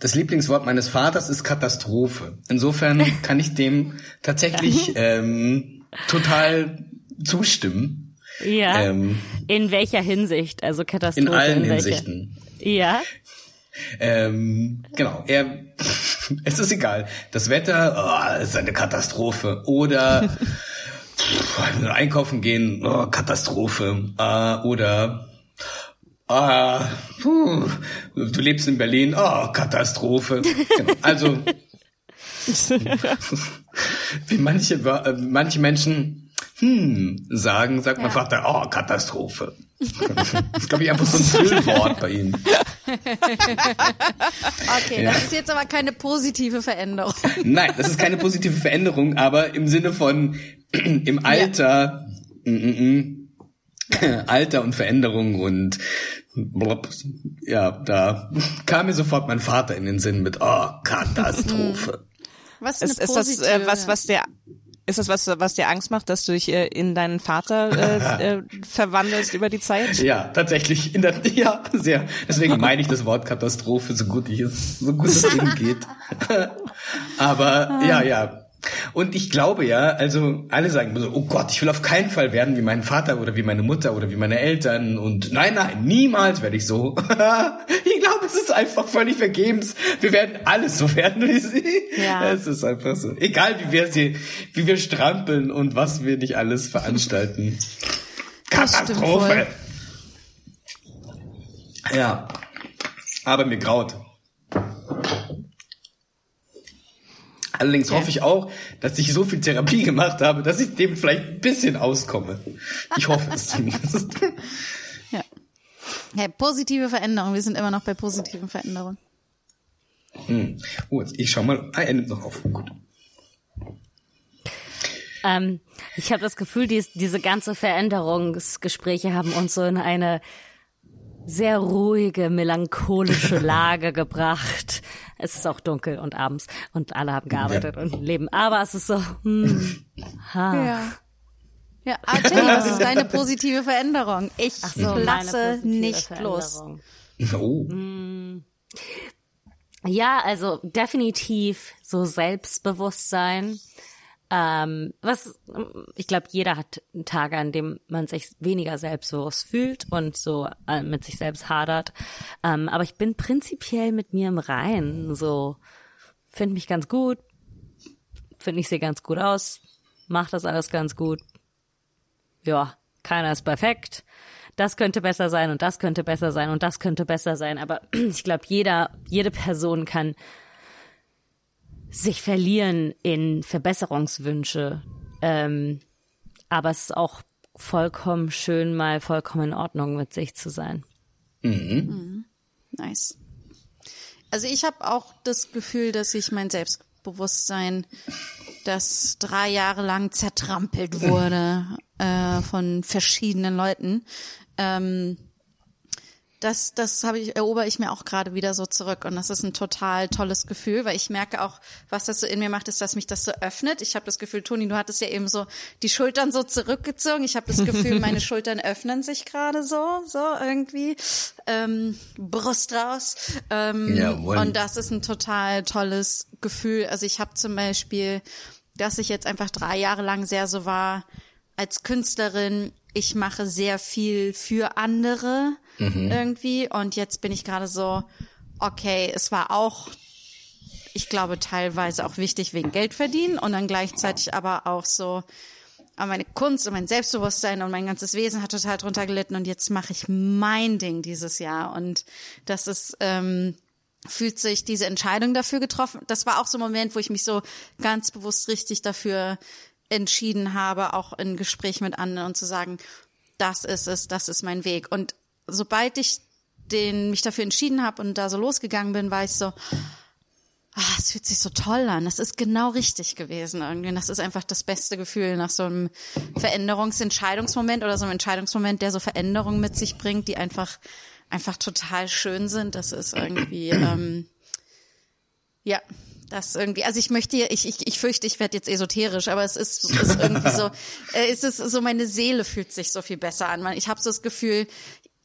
Das Lieblingswort meines Vaters ist Katastrophe. Insofern kann ich dem tatsächlich ähm, total zustimmen. Ja. Ähm, in welcher Hinsicht? Also Katastrophe. in allen welcher? Hinsichten. Ja. Ähm, genau, er, es ist egal. Das Wetter oh, ist eine Katastrophe. Oder pff, einkaufen gehen, oh, Katastrophe. Äh, oder ah, puh, du lebst in Berlin, oh, Katastrophe. Genau. Also wie manche, äh, manche Menschen hm, sagen, sagt mein Ja. Vater, oh, Katastrophe. Das ist, glaube ich, einfach so ein Füllwort bei ihm. Okay, Ja. das ist jetzt aber keine positive Veränderung. Nein, das ist keine positive Veränderung, aber im Sinne von im Alter, mm, mm, mm, Alter und Veränderung und blub, ja, da kam mir sofort mein Vater in den Sinn mit, oh, Katastrophe. Was ist, Ist, eine ist das positive? äh, was, was der ist das was, was dir Angst macht, dass du dich äh, in deinen Vater äh, äh, verwandelst über die Zeit? Ja, tatsächlich, in der, ja, sehr. Deswegen meine ich das Wort Katastrophe so gut ich es, so gut es ihm geht. Aber, ja, ja. Und ich glaube ja, also alle sagen immer so, oh Gott, ich will auf keinen Fall werden wie mein Vater oder wie meine Mutter oder wie meine Eltern und nein, nein, niemals werde ich so. ich glaube, es ist einfach völlig vergebens. Wir werden alles so werden wie sie. Ja. Es ist einfach so. Egal wie wir sie, wie wir strampeln und was wir nicht alles veranstalten. Katastrophe. Ja. Aber mir graut. Allerdings hoffe ich auch, dass ich so viel Therapie gemacht habe, dass ich dem vielleicht ein bisschen auskomme. Ich hoffe es zumindest. Ja. ja, positive Veränderung. Wir sind immer noch bei positiven Veränderungen. Hm. Oh, jetzt, ich schau mal. Ah, er nimmt noch auf. Gut. Ähm, ich habe das Gefühl, dies, diese ganze Veränderungsgespräche haben uns so in eine sehr ruhige, melancholische Lage gebracht. Es ist auch dunkel und abends und alle haben gearbeitet und leben. Aber es ist so, hm, ha. Ja. Ja, ah, Jenny, was ist deine positive Veränderung? Ich So, meine lasse nicht los. Oh. Ja, also definitiv so Selbstbewusstsein. Ähm, was ich glaube, jeder hat Tage, an dem man sich weniger selbstbewusst fühlt und so äh, mit sich selbst hadert. Ähm, aber ich bin prinzipiell mit mir im Reinen. So finde mich ganz gut, finde ich sehe ganz gut aus, macht das alles ganz gut. Ja, keiner ist perfekt. Das könnte besser sein und das könnte besser sein und das könnte besser sein. Aber ich glaube, jeder, jede Person kann sich verlieren in Verbesserungswünsche. Ähm, aber es ist auch vollkommen schön, mal vollkommen in Ordnung mit sich zu sein. Nice. Also ich habe auch das Gefühl, dass ich mein Selbstbewusstsein, das drei Jahre lang zertrampelt wurde äh, von verschiedenen Leuten, ähm, das, das habe ich, erober ich mir auch gerade wieder so zurück. Und das ist ein total tolles Gefühl, weil ich merke auch, was das so in mir macht, ist, dass mich das so öffnet. Ich habe das Gefühl, Toni, du hattest ja eben so die Schultern so zurückgezogen. Ich habe das Gefühl, meine Schultern öffnen sich gerade so, so irgendwie. Ähm, Brust raus. Ähm, Jawohl. und das ist ein total tolles Gefühl. Also ich habe zum Beispiel, dass ich jetzt einfach drei Jahre lang sehr so war, als Künstlerin, ich mache sehr viel für andere irgendwie und jetzt bin ich gerade so, okay, es war auch, ich glaube, teilweise auch wichtig wegen Geld verdienen und dann gleichzeitig aber auch so, meine Kunst und mein Selbstbewusstsein und mein ganzes Wesen hat total drunter gelitten und jetzt mache ich mein Ding dieses Jahr und das ist, ähm, fühlt sich diese Entscheidung dafür getroffen. Das war auch so ein Moment, wo ich mich so ganz bewusst richtig dafür entschieden habe, auch in Gespräch mit anderen und zu sagen, das ist es, das ist mein Weg. Und sobald ich den mich dafür entschieden habe und da so losgegangen bin, war ich so, ah, es fühlt sich so toll an. Das ist genau richtig gewesen irgendwie. Und das ist einfach das beste Gefühl nach so einem Veränderungsentscheidungsmoment oder so einem Entscheidungsmoment, der so Veränderungen mit sich bringt, die einfach einfach total schön sind. Das ist irgendwie ähm, ja, das irgendwie, also ich möchte, ich, ich, ich fürchte, ich werde jetzt esoterisch, aber es ist, es ist irgendwie so, äh, es ist so, meine Seele fühlt sich so viel besser an. Ich habe so das Gefühl,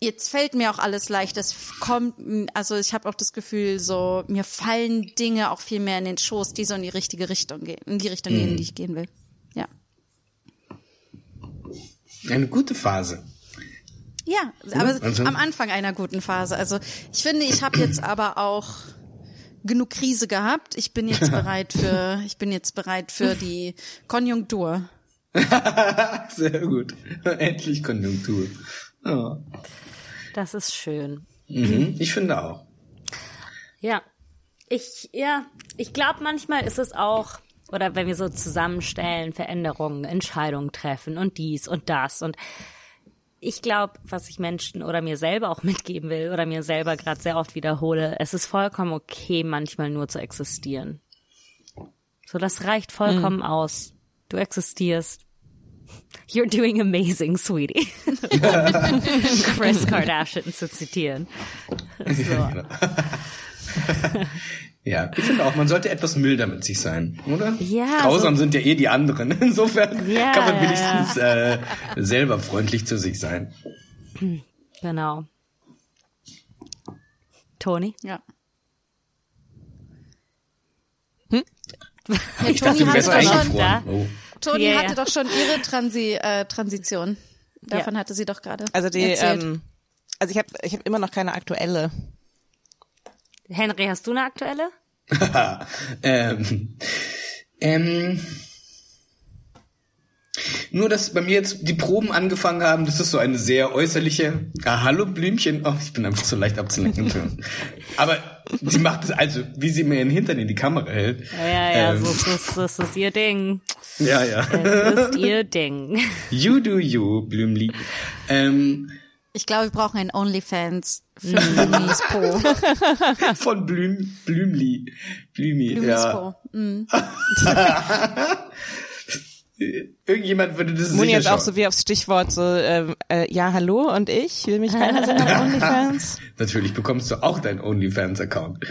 jetzt fällt mir auch alles leicht. Es kommt, also ich habe auch das Gefühl, so mir fallen Dinge auch viel mehr in den Schoß, die so in die richtige Richtung gehen, in die Richtung gehen, in die ich gehen will. Ja, Eine gute Phase. ja, aber also- am Anfang einer guten Phase. Also ich finde, ich habe jetzt aber auch genug Krise gehabt. Ich bin jetzt bereit für, ich bin jetzt bereit für die Konjunktur. Sehr gut. Endlich Konjunktur. Ja. Das ist schön. Mhm. Ich finde auch. Ja. Ich, ja, ich glaube, manchmal ist es auch, oder wenn wir so zusammenstellen, Veränderungen, Entscheidungen treffen und dies und das und ich glaube, was ich Menschen oder mir selber auch mitgeben will oder mir selber gerade sehr oft wiederhole, es ist vollkommen okay, manchmal nur zu existieren. So, das reicht vollkommen aus. Du existierst. You're doing amazing, sweetie. Chris Kardashian zu zitieren. So. Ja, ich finde auch, man sollte etwas milder mit sich sein, oder? Ja, Grausam so- sind ja eh die anderen. Insofern Ja, kann man ja, wenigstens Äh, selber freundlich zu sich sein. Genau. Toni? Ja. Ich dachte, du wärst eingefroren. da. Oh. Toni Ja, hatte doch schon ihre Transi, äh, Transition. Davon Ja. hatte sie doch gerade. Also die, erzählt. ähm, also ich habe ich hab immer noch keine aktuelle. Henry, hast du eine aktuelle? ähm, ähm, nur, dass bei mir jetzt die Proben angefangen haben, das ist so eine sehr äußerliche, ah, hallo Blümchen, oh, ich bin einfach so leicht abzulenken. Aber sie macht es, also, wie sie mir ihren Hintern in die Kamera hält. Ja, ja, ja, Ähm, so, so, so, das ist ihr Ding. ja, ja. Das ist ihr Ding. You do you, Blümli. Ähm, ich glaube, wir brauchen ein OnlyFans für Lumis Po. von Blüm, Blümli. Blümi, Lumis ja. Po. Mm. Irgendjemand würde das Moni sicher jetzt auch so wie aufs Stichwort so, ähm, äh, ja, hallo und ich, will mich keiner sehen auf OnlyFans. Natürlich bekommst du auch deinen OnlyFans-Account.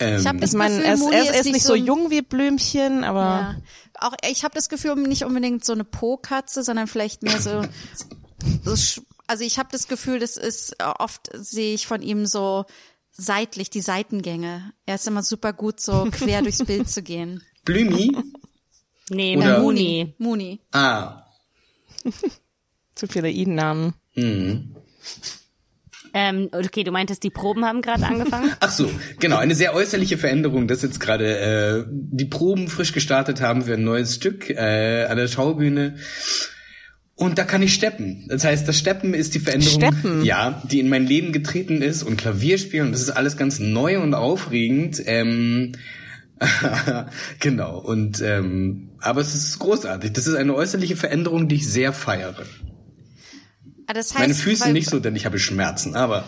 Ähm, Ich habe das Ich meine, Gefühl, er ist, Moni er ist, ist nicht so ein- jung wie Blümchen, aber Ja. Auch ich habe das Gefühl, nicht unbedingt so eine Po-Katze, sondern vielleicht mehr so, so also ich habe das Gefühl, das ist äh, oft sehe ich von ihm so seitlich die Seitengänge. Er ist immer super gut so quer durchs Bild zu gehen. Blümi? Nee, Oder- Muni. Muni. Ah. zu viele Iden-Namen. Mhm. Ähm, okay, du meintest, die Proben haben gerade angefangen? Ach so, genau, eine sehr äußerliche Veränderung, dass jetzt gerade äh, die Proben frisch gestartet haben für ein neues Stück äh, an der Schaubühne. Und da kann ich steppen. Das heißt, das Steppen ist die Veränderung, Steppen? ja, die in mein Leben getreten ist und Klavier spielen. Das ist alles ganz neu und aufregend. Ähm, genau. Und ähm, aber es ist großartig. Das ist eine äußerliche Veränderung, die ich sehr feiere. Ah, Das heißt, Meine Füße nicht so, denn ich habe Schmerzen. Aber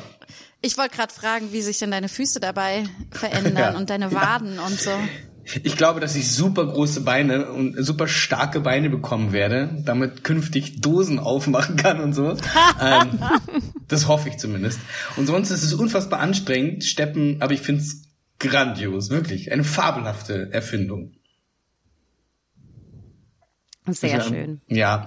Ich wollte gerade fragen, wie sich denn deine Füße dabei verändern Ja. und deine Waden und so. Ich glaube, dass ich super große Beine und super starke Beine bekommen werde, damit künftig Dosen aufmachen kann und so. ähm, Das hoffe ich zumindest. Und sonst ist es unfassbar anstrengend, Steppen, aber ich finde es grandios, wirklich. Eine fabelhafte Erfindung. Sehr Also, schön. Ja,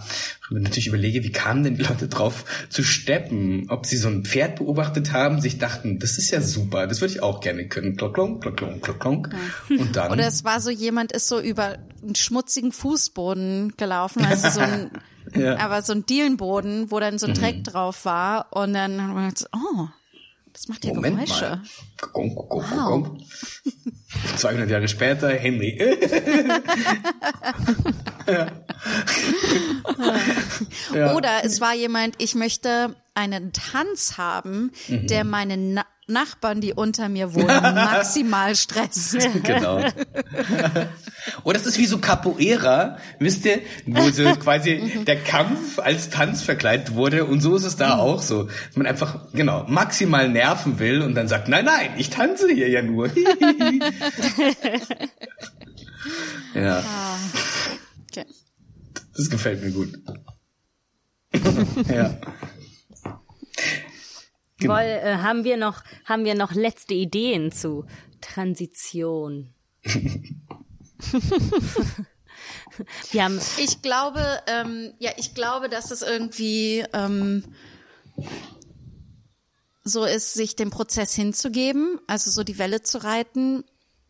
wenn ich natürlich überlege, wie kamen denn die Leute drauf zu steppen? Ob sie so ein Pferd beobachtet haben, sich dachten, das ist ja super, das würde ich auch gerne können. Klock, klonk, klock, klonk, klock, klonk. Und dann. Oder es war so, jemand ist so über einen schmutzigen Fußboden gelaufen, also so ein, Ja. aber so ein Dielenboden, wo dann so Mhm. Dreck drauf war und dann haben wir gedacht, oh, das macht ja Moment Geräusche. mal. Gong, gong, Wow. gong. 200 Jahre später, Henry. Ja. Oder es war jemand, ich möchte einen Tanz haben, Mhm. der meine Na Nachbarn, die unter mir wohnen, maximal stresst. genau. Oder es ist wie so Capoeira, wisst ihr, wo so quasi der Kampf als Tanz verkleidet wurde und so ist es da auch so. Dass man einfach, genau, maximal nerven will und dann sagt, nein, nein, ich tanze hier ja nur. ja, Okay. das gefällt mir gut. ja. Genau. Woll, äh, haben wir noch, haben wir noch letzte Ideen zu Transition? wir haben, Ich glaube, ähm, ja, ich glaube, dass es irgendwie ähm, so ist, sich dem Prozess hinzugeben, also so die Welle zu reiten,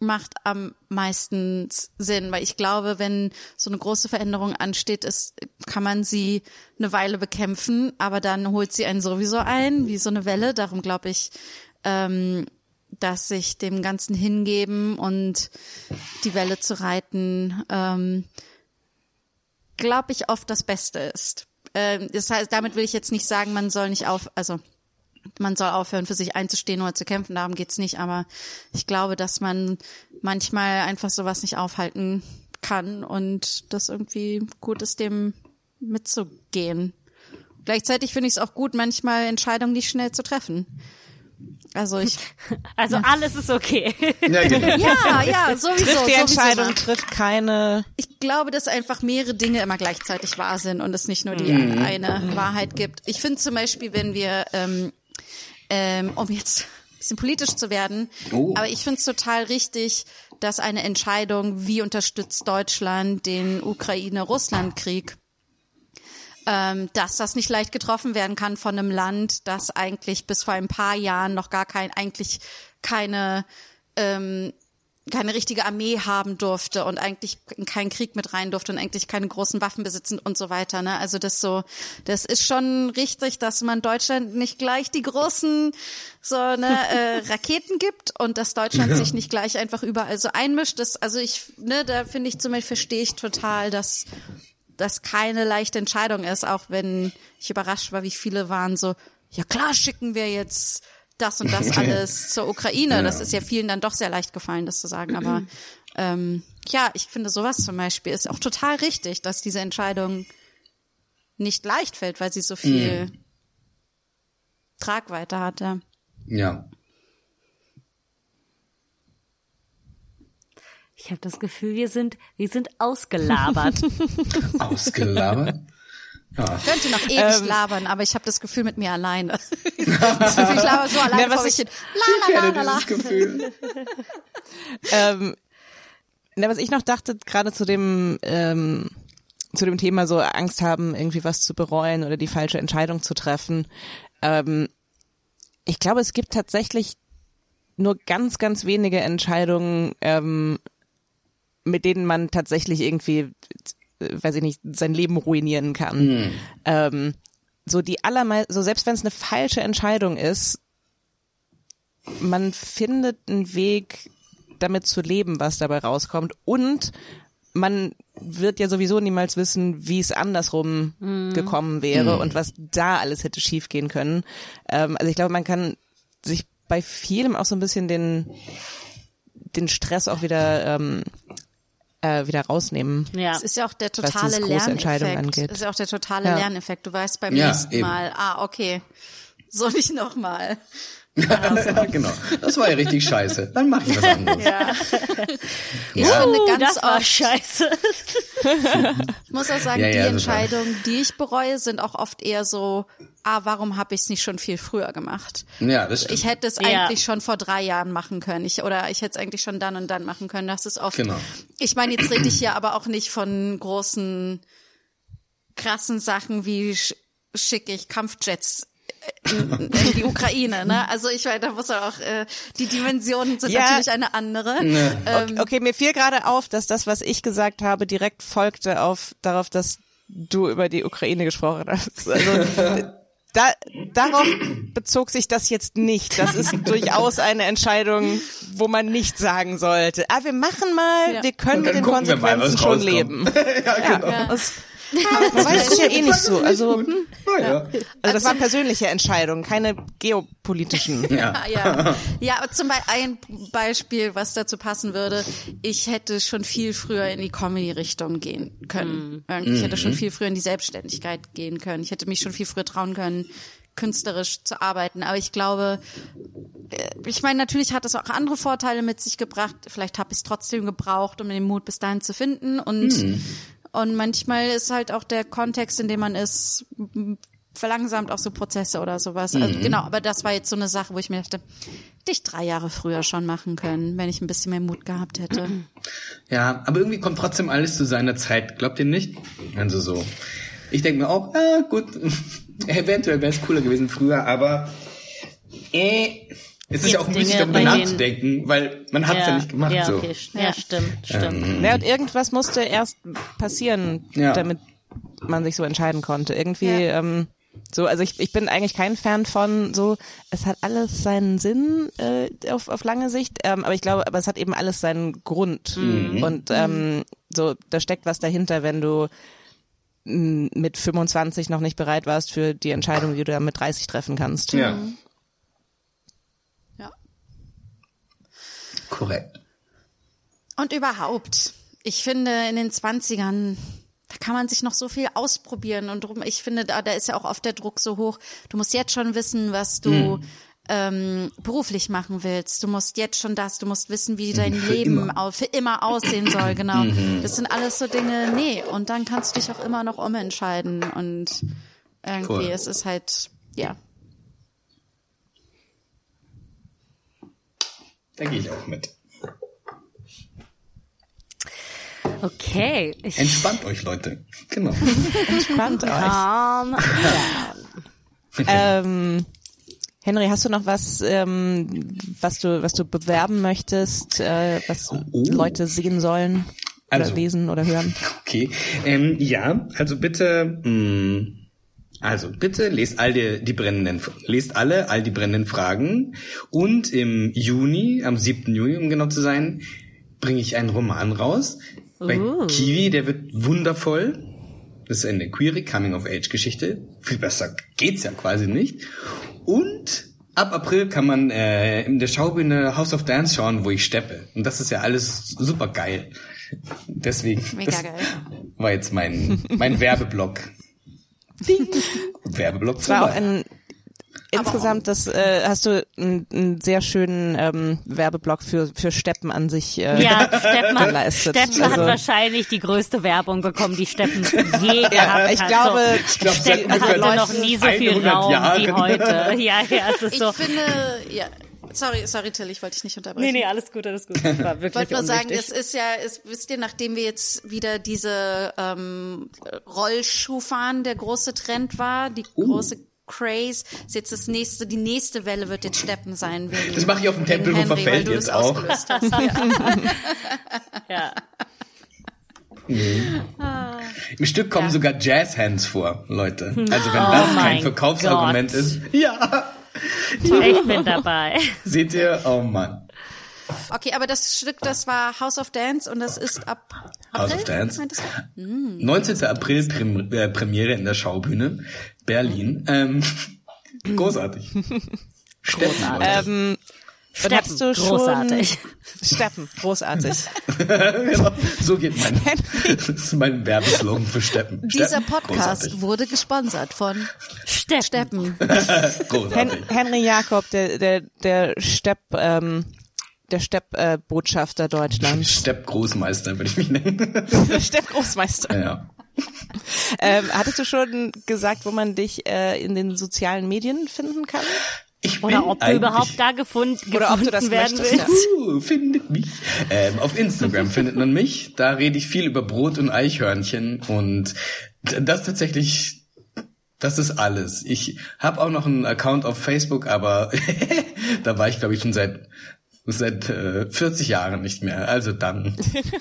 macht am meisten Sinn, weil ich glaube, wenn so eine große Veränderung ansteht, ist, kann man sie eine Weile bekämpfen, aber dann holt sie einen sowieso ein, wie so eine Welle. Darum glaube ich, ähm, dass sich dem Ganzen hingeben und die Welle zu reiten, ähm, glaube ich, oft das Beste ist. Ähm, das heißt, damit will ich jetzt nicht sagen, man soll nicht auf, also man soll aufhören, für sich einzustehen oder zu kämpfen, darum geht's nicht, aber ich glaube, dass man manchmal einfach sowas nicht aufhalten kann und das irgendwie gut ist, dem mitzugehen. Gleichzeitig finde ich es auch gut, manchmal Entscheidungen nicht schnell zu treffen. Also ich, also alles ist okay. Ja, genau. ja, ja, sowieso. Trifft die sowieso. Entscheidung, trifft keine. Ich glaube, dass einfach mehrere Dinge immer gleichzeitig wahr sind und es nicht nur die Mhm. eine Wahrheit gibt. Ich finde zum Beispiel, wenn wir, ähm, ähm, um jetzt ein bisschen politisch zu werden, Oh. aber ich finde es total richtig, dass eine Entscheidung, wie unterstützt Deutschland den Ukraine-Russland-Krieg, ähm, dass das nicht leicht getroffen werden kann von einem Land, das eigentlich bis vor ein paar Jahren noch gar kein, eigentlich keine ähm, keine richtige Armee haben durfte und eigentlich in keinen Krieg mit rein durfte und eigentlich keine großen Waffen besitzen und so weiter. Ne? Also das so, das ist schon richtig, dass man Deutschland nicht gleich die großen so ne, äh, Raketen gibt und dass Deutschland sich nicht gleich einfach überall so einmischt. Das, also ich, ne, da finde ich zum Beispiel verstehe ich total, dass das keine leichte Entscheidung ist, auch wenn ich überrascht war, wie viele waren so, ja klar schicken wir jetzt das und das alles zur Ukraine. Das ist ja vielen dann doch sehr leicht gefallen, das zu sagen. Aber ähm, ja, ich finde sowas zum Beispiel ist auch total richtig, dass diese Entscheidung nicht leicht fällt, weil sie so viel Tragweite hat. Ja. ja. Ich habe das Gefühl, wir sind, wir sind ausgelabert. Ausgelabert. Ja. Könnte noch ewig Ähm. labern, aber ich habe das Gefühl mit mir alleine. ich laber so alleine Na, was vor mich ich- hin. La, la. Ähm, na, was ich noch dachte, gerade zu dem ähm, zu dem Thema so Angst haben, irgendwie was zu bereuen oder die falsche Entscheidung zu treffen. Ähm, ich glaube, es gibt tatsächlich nur ganz, ganz wenige Entscheidungen, ähm, mit denen man tatsächlich irgendwie, weiß ich nicht, sein Leben ruinieren kann. Ähm, so die allermeist, so selbst wenn es eine falsche Entscheidung ist, man findet einen Weg, damit zu leben, was dabei rauskommt. Und man wird ja sowieso niemals wissen, wie es andersrum gekommen wäre und was da alles hätte schiefgehen können. Ähm, also ich glaube, man kann sich bei vielem auch so ein bisschen den, den Stress auch wieder, ähm, äh, wieder rausnehmen. ja. Es ist ja auch der totale Lerneffekt. angeht. Es ist ja auch der totale Ja. Lerneffekt. Du weißt beim Ja, nächsten eben. Mal, ah, okay, soll ich noch mal? genau. Das war ja richtig scheiße. Dann mach ich was anderes. Ja. Ich Ja. finde Uh, ganz das war oft, scheiße. ich muss auch sagen, Ja, ja, die. Entscheidungen, die ich bereue, sind auch oft eher so ah, warum habe ich es nicht schon viel früher gemacht? Ja, das stimmt. Ich hätte es Ja. eigentlich schon vor drei Jahren machen können. Ich, oder ich hätte es eigentlich schon dann und dann machen können. Das ist oft. Genau. Ich meine, jetzt rede ich hier aber auch nicht von großen, krassen Sachen wie sch schicke ich Kampfjets in, in die Ukraine, ne? Also ich meine, da muss man auch, äh, die Dimensionen sind Ja. natürlich eine andere. Ähm, Okay, mir fiel gerade auf, dass das, was ich gesagt habe, direkt folgte auf darauf, dass du über die Ukraine gesprochen hast. Also da, darauf bezog sich das jetzt nicht. Das ist durchaus eine Entscheidung, wo man nicht sagen sollte. Ah, wir machen mal, Ja. wir können mit den wir mal, Konsequenzen schon rauskommt. leben. ja, genau. Ja, das, man weiß es ja eh nicht so. Also, Naja. also das waren persönliche Entscheidungen, keine geopolitischen. Ja. Ja, ja, aber zum Beispiel ein Beispiel, was dazu passen würde. Ich hätte schon viel früher in die Comedy-Richtung gehen können. Irgendwie, Ich hätte schon viel früher in die Selbstständigkeit gehen können. Ich hätte mich schon viel früher trauen können, künstlerisch zu arbeiten. Aber ich glaube, äh, ich meine, natürlich hat es auch andere Vorteile mit sich gebracht. Vielleicht habe ich es trotzdem gebraucht, um den Mut bis dahin zu finden. Und, und manchmal ist halt auch der Kontext, in dem man ist, verlangsamt auch so Prozesse oder sowas. Also genau, aber das war jetzt so eine Sache, wo ich mir dachte, hätte ich drei Jahre früher schon machen können, wenn ich ein bisschen mehr Mut gehabt hätte. Ja, aber irgendwie kommt trotzdem alles zu seiner Zeit. Glaubt ihr nicht? Also so. Ich denke mir auch, ah, gut, eventuell wäre es cooler gewesen früher, aber äh, es ist ja auch Dinge, darüber nachzudenken, weil man hat es ja. nicht gemacht ja, so. okay, st- ja, stimmt, stimmt. Ähm, Ja, und irgendwas musste erst passieren, Ja. damit man sich so entscheiden konnte. Irgendwie, Ja. ähm, so, also ich, ich bin eigentlich kein Fan von so, es hat alles seinen Sinn äh, auf, auf lange Sicht, ähm, aber ich glaube, aber es hat eben alles seinen Grund. Und ähm, so, da steckt was dahinter, wenn du mit 25 noch nicht bereit warst für die Entscheidung, die du dann mit 30 treffen kannst. Ja, Ja. Korrekt. Und überhaupt, ich finde in den Zwanzigern, da kann man sich noch so viel ausprobieren und drum, ich finde, da, da ist ja auch oft der Druck so hoch. Du musst jetzt schon wissen, was du ähm, beruflich machen willst. Du musst jetzt schon das, du musst wissen, wie dein Für Leben immer. au- für immer aussehen soll, genau. Das sind alles so Dinge, nee, und dann kannst du dich auch immer noch umentscheiden und irgendwie, Voll. es ist halt, ja. Da gehe ich auch mit. Okay, ich Entspannt euch, Leute. Genau. Spannend euch. calm Ähm, Henry, hast du noch was, ähm, was du, was du bewerben möchtest, äh, was Leute sehen sollen oder Also. lesen oder hören? Okay. Ähm, ja, also bitte, mh, also bitte lest all die, die brennenden, lest alle all die brennenden Fragen und im Juni, am 7. Juni, um genau zu sein, bringe ich einen Roman raus. Bei Uh. Kiwi, der wird wundervoll. Das ist eine queere Coming-of-Age-Geschichte. Viel besser geht's ja quasi nicht. Und ab April kann man äh, in der Schaubühne House of Dance schauen, wo ich steppe. Und das ist ja alles super geil. Deswegen. Mega geil. War jetzt mein, mein Werbeblock. Werbeblock Es war auch vorbei. ein, insgesamt, das äh, hast du einen, einen sehr schönen ähm, Werbeblock für für Steppen an sich. Äh, Ja, Steppen, hat. Steppen hat Also- wahrscheinlich die größte Werbung bekommen, die Steppen je gehabt ich hat. glaube, so, Ich glaube, Steppen hatte noch nie so viel 100 Raum wie Jahren. heute. Ja, ja, es ist Ich so. finde, ja, sorry, sorry Till, ich wollte dich nicht unterbrechen. Nee, nee, alles gut, alles gut. Das war Ich wirklich wollte nur sagen, es ist ja, es, wisst ihr, nachdem wir jetzt wieder diese ähm, Rollschuh fahren, der große Trend war, die Uh. große Craze, ist jetzt das nächste, die nächste Welle wird jetzt Steppen sein. Wegen, Das mache ich auf dem Tempelhofer Henry, weil Feld du jetzt das auch. hast. Ja. ja. Im Stück kommen Ja. sogar Jazzhands vor, Leute. Also wenn das Oh kein mein Verkaufsargument Gott. ist. Ja, Ich bin dabei. seht ihr? Oh Mann. Okay, aber das Stück, das war House of Dance und das ist ab House April, of Dance. du? 19. April Prem äh, Premiere in der Schaubühne. Berlin. Ähm, großartig. Leute. ähm, und hast du schon großartig. Steppen, großartig. genau. So geht mein, das ist mein Werbeslogan für Steppen. Dieser Steppen, Podcast großartig. wurde gesponsert von Steppen. Steppen. Hen Großartig. Henry Jakob, der der der Stepp ähm, der Stepp äh, Botschafter Deutschlands. Stepp Großmeister würde ich mich nennen. Stepp Großmeister. ja. Ähm, hattest du schon gesagt, wo man dich äh, in den sozialen Medien finden kann? Ich Oder ob du überhaupt da gefunden, Oder ob du gefunden das werden möchtest, willst. Uh, findet mich. Ähm, auf Instagram findet man mich. Da rede ich viel über Brot und Eichhörnchen und das tatsächlich, das ist alles. Ich habe auch noch einen Account auf Facebook, aber da war ich glaube ich schon seit seit äh, 40 Jahren nicht mehr. Also dann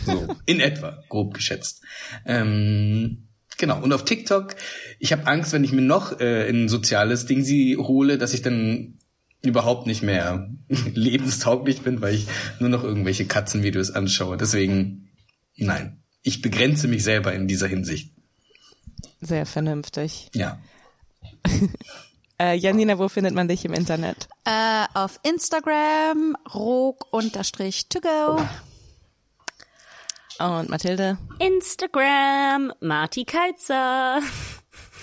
so in etwa grob geschätzt. Ähm, Genau, und auf TikTok, ich habe Angst, wenn ich mir noch äh, ein soziales Ding sie hole, dass ich dann überhaupt nicht mehr lebenstauglich bin, weil ich nur noch irgendwelche Katzenvideos anschaue. Deswegen, nein, ich begrenze mich selber in dieser Hinsicht. Sehr vernünftig. Ja. Äh, Janina, wo findet man dich im Internet? Äh, auf Instagram, rog-to-go. Und Mathilde? Instagram, Marti Keizer.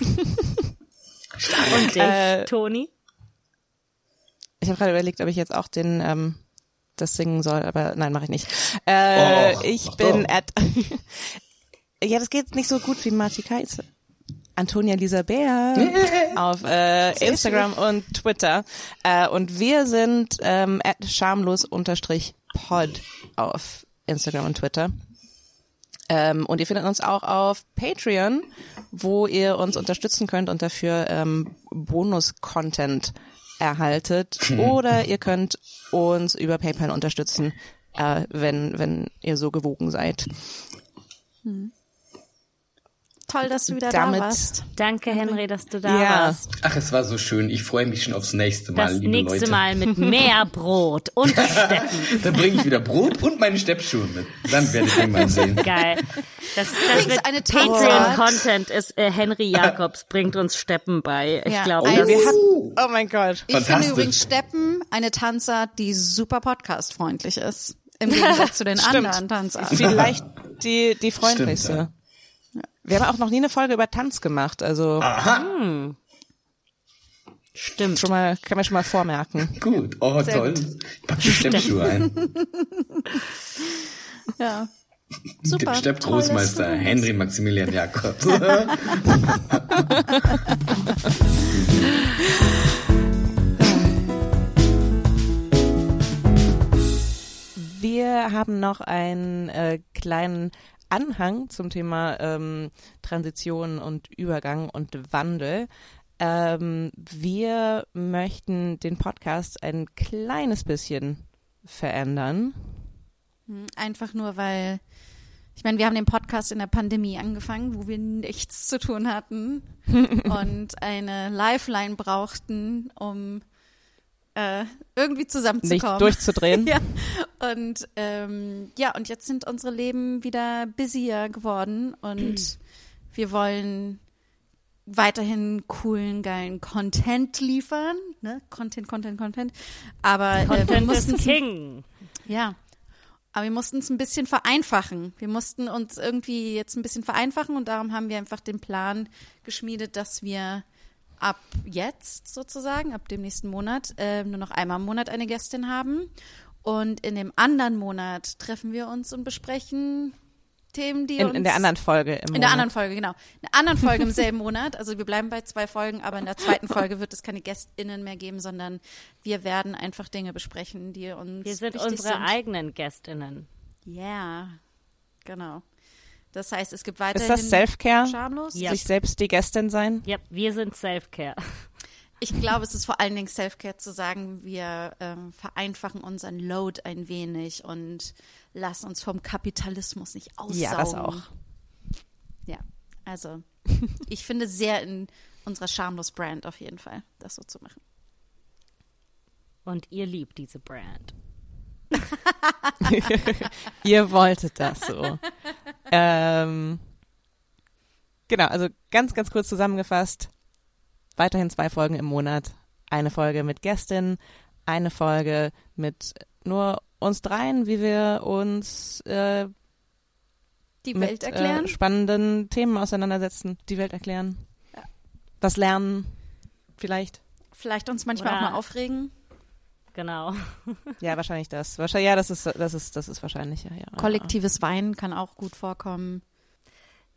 Und dich, Äh, Toni? Ich habe gerade überlegt, ob ich jetzt auch den ähm, das singen soll, aber nein, mache ich nicht. Äh, Och, ich bin doch. at Ja, das geht nicht so gut wie Marti Keize. Antonia Lisa Bär auf äh, Instagram und Twitter. Äh, und wir sind ähm, at schamlos-pod auf Instagram und Twitter. Ähm, und ihr findet uns auch auf Patreon, wo ihr uns unterstützen könnt und dafür ähm, Bonus-Content erhaltet. Oder ihr könnt uns über PayPal unterstützen, äh, wenn, wenn ihr so gewogen seid. Toll, dass du wieder Damit- da warst. Danke, Henry, dass du da Ja. warst. Ach, es war so schön. Ich freue mich schon aufs nächste Mal, Das liebe nächste Leute. Mal mit mehr Brot und Steppen. Dann bringe ich wieder Brot und meine Steppschuhe mit. Dann werdet ihr mal sehen. Geil. Das, das wird eine Tanzart. Patreon-Content ist, äh, Henry Jakobs bringt uns Steppen bei. Ich Ja, glaube, Wir hatten, oh mein Gott. Ich finde übrigens Steppen eine Tanzart, die super podcastfreundlich ist. Im Gegensatz zu den Stimmt. anderen Tanzarten. Vielleicht die, die freundlichste. Stimmt, Wir haben auch noch nie eine Folge über Tanz gemacht, also stimmt. schon mal, kann man schon mal vormerken. Gut. Oh, Sehr toll. gut. Ich packe die Steppschuhe ein. Ja. Dem Super. Stepp-Großmeister Henry Maximilian Jakobs. Wir haben noch einen äh, kleinen Anhang zum Thema ähm, Transition und Übergang und Wandel. Ähm, wir möchten den Podcast ein kleines bisschen verändern. Einfach nur, weil, ich meine, wir haben den Podcast in der Pandemie angefangen, wo wir nichts zu tun hatten und eine Lifeline brauchten, um äh, irgendwie Nicht zusammenzukommen. durchzudrehen. ja. Und ähm, ja, und jetzt sind unsere Leben wieder busier geworden und wir wollen weiterhin coolen, geilen Content liefern. Ne? Content, Content, Content. Aber äh, wir Content mussten King. ja. Aber wir mussten es ein bisschen vereinfachen. Wir mussten uns irgendwie jetzt ein bisschen vereinfachen und darum haben wir einfach den Plan geschmiedet, dass wir ab jetzt sozusagen, ab dem nächsten Monat, äh, nur noch einmal im Monat eine Gästin haben. Und in dem anderen Monat treffen wir uns und besprechen Themen, die In, uns in der anderen Folge im in der Monat. anderen Folge, genau. In der anderen Folge im selben Monat. Also wir bleiben bei zwei Folgen, aber in der zweiten Folge wird es keine GästInnen mehr geben, sondern wir werden einfach Dinge besprechen, die uns Wir sind unsere sind. eigenen Gästinnen. Ja, genau. Das heißt, es gibt weiterhin Ist das Self-Care? schamlos. Ja. Sich selbst die Gästin sein? Ja, wir sind Self-Care. Ich glaube, es ist vor allen Dingen Selfcare zu sagen, wir ähm, vereinfachen unseren Load ein wenig und lassen uns vom Kapitalismus nicht aussaugen. Ja, das auch. Ja, also ich finde sehr in unserer schamlos Brand auf jeden Fall, das so zu machen. Und ihr liebt diese Brand. Ihr wolltet das so. Ähm, genau, also ganz, ganz kurz zusammengefasst. Weiterhin zwei Folgen im Monat. Eine Folge mit Gästin, eine Folge mit nur uns dreien, wie wir uns äh, Die mit Welt erklären. Äh, spannenden Themen auseinandersetzen, die Welt erklären. Ja. Was lernen, vielleicht. Vielleicht uns manchmal auch Oder- mal aufregen. Genau. Ja, wahrscheinlich das. Wahrscheinlich, ja, das ist, das ist, das ist wahrscheinlich, ja, ja. Kollektives Weinen kann auch gut vorkommen.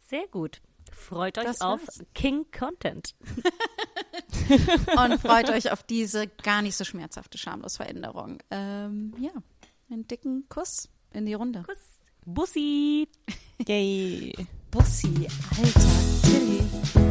Sehr gut. Freut euch Das auf war's. King Content. Und freut euch auf diese gar nicht so schmerzhafte Schamlosveränderung. Ähm, ja, einen dicken Kuss in die Runde. Kuss. Bussi. Yay. Bussi, Alter, Tilly.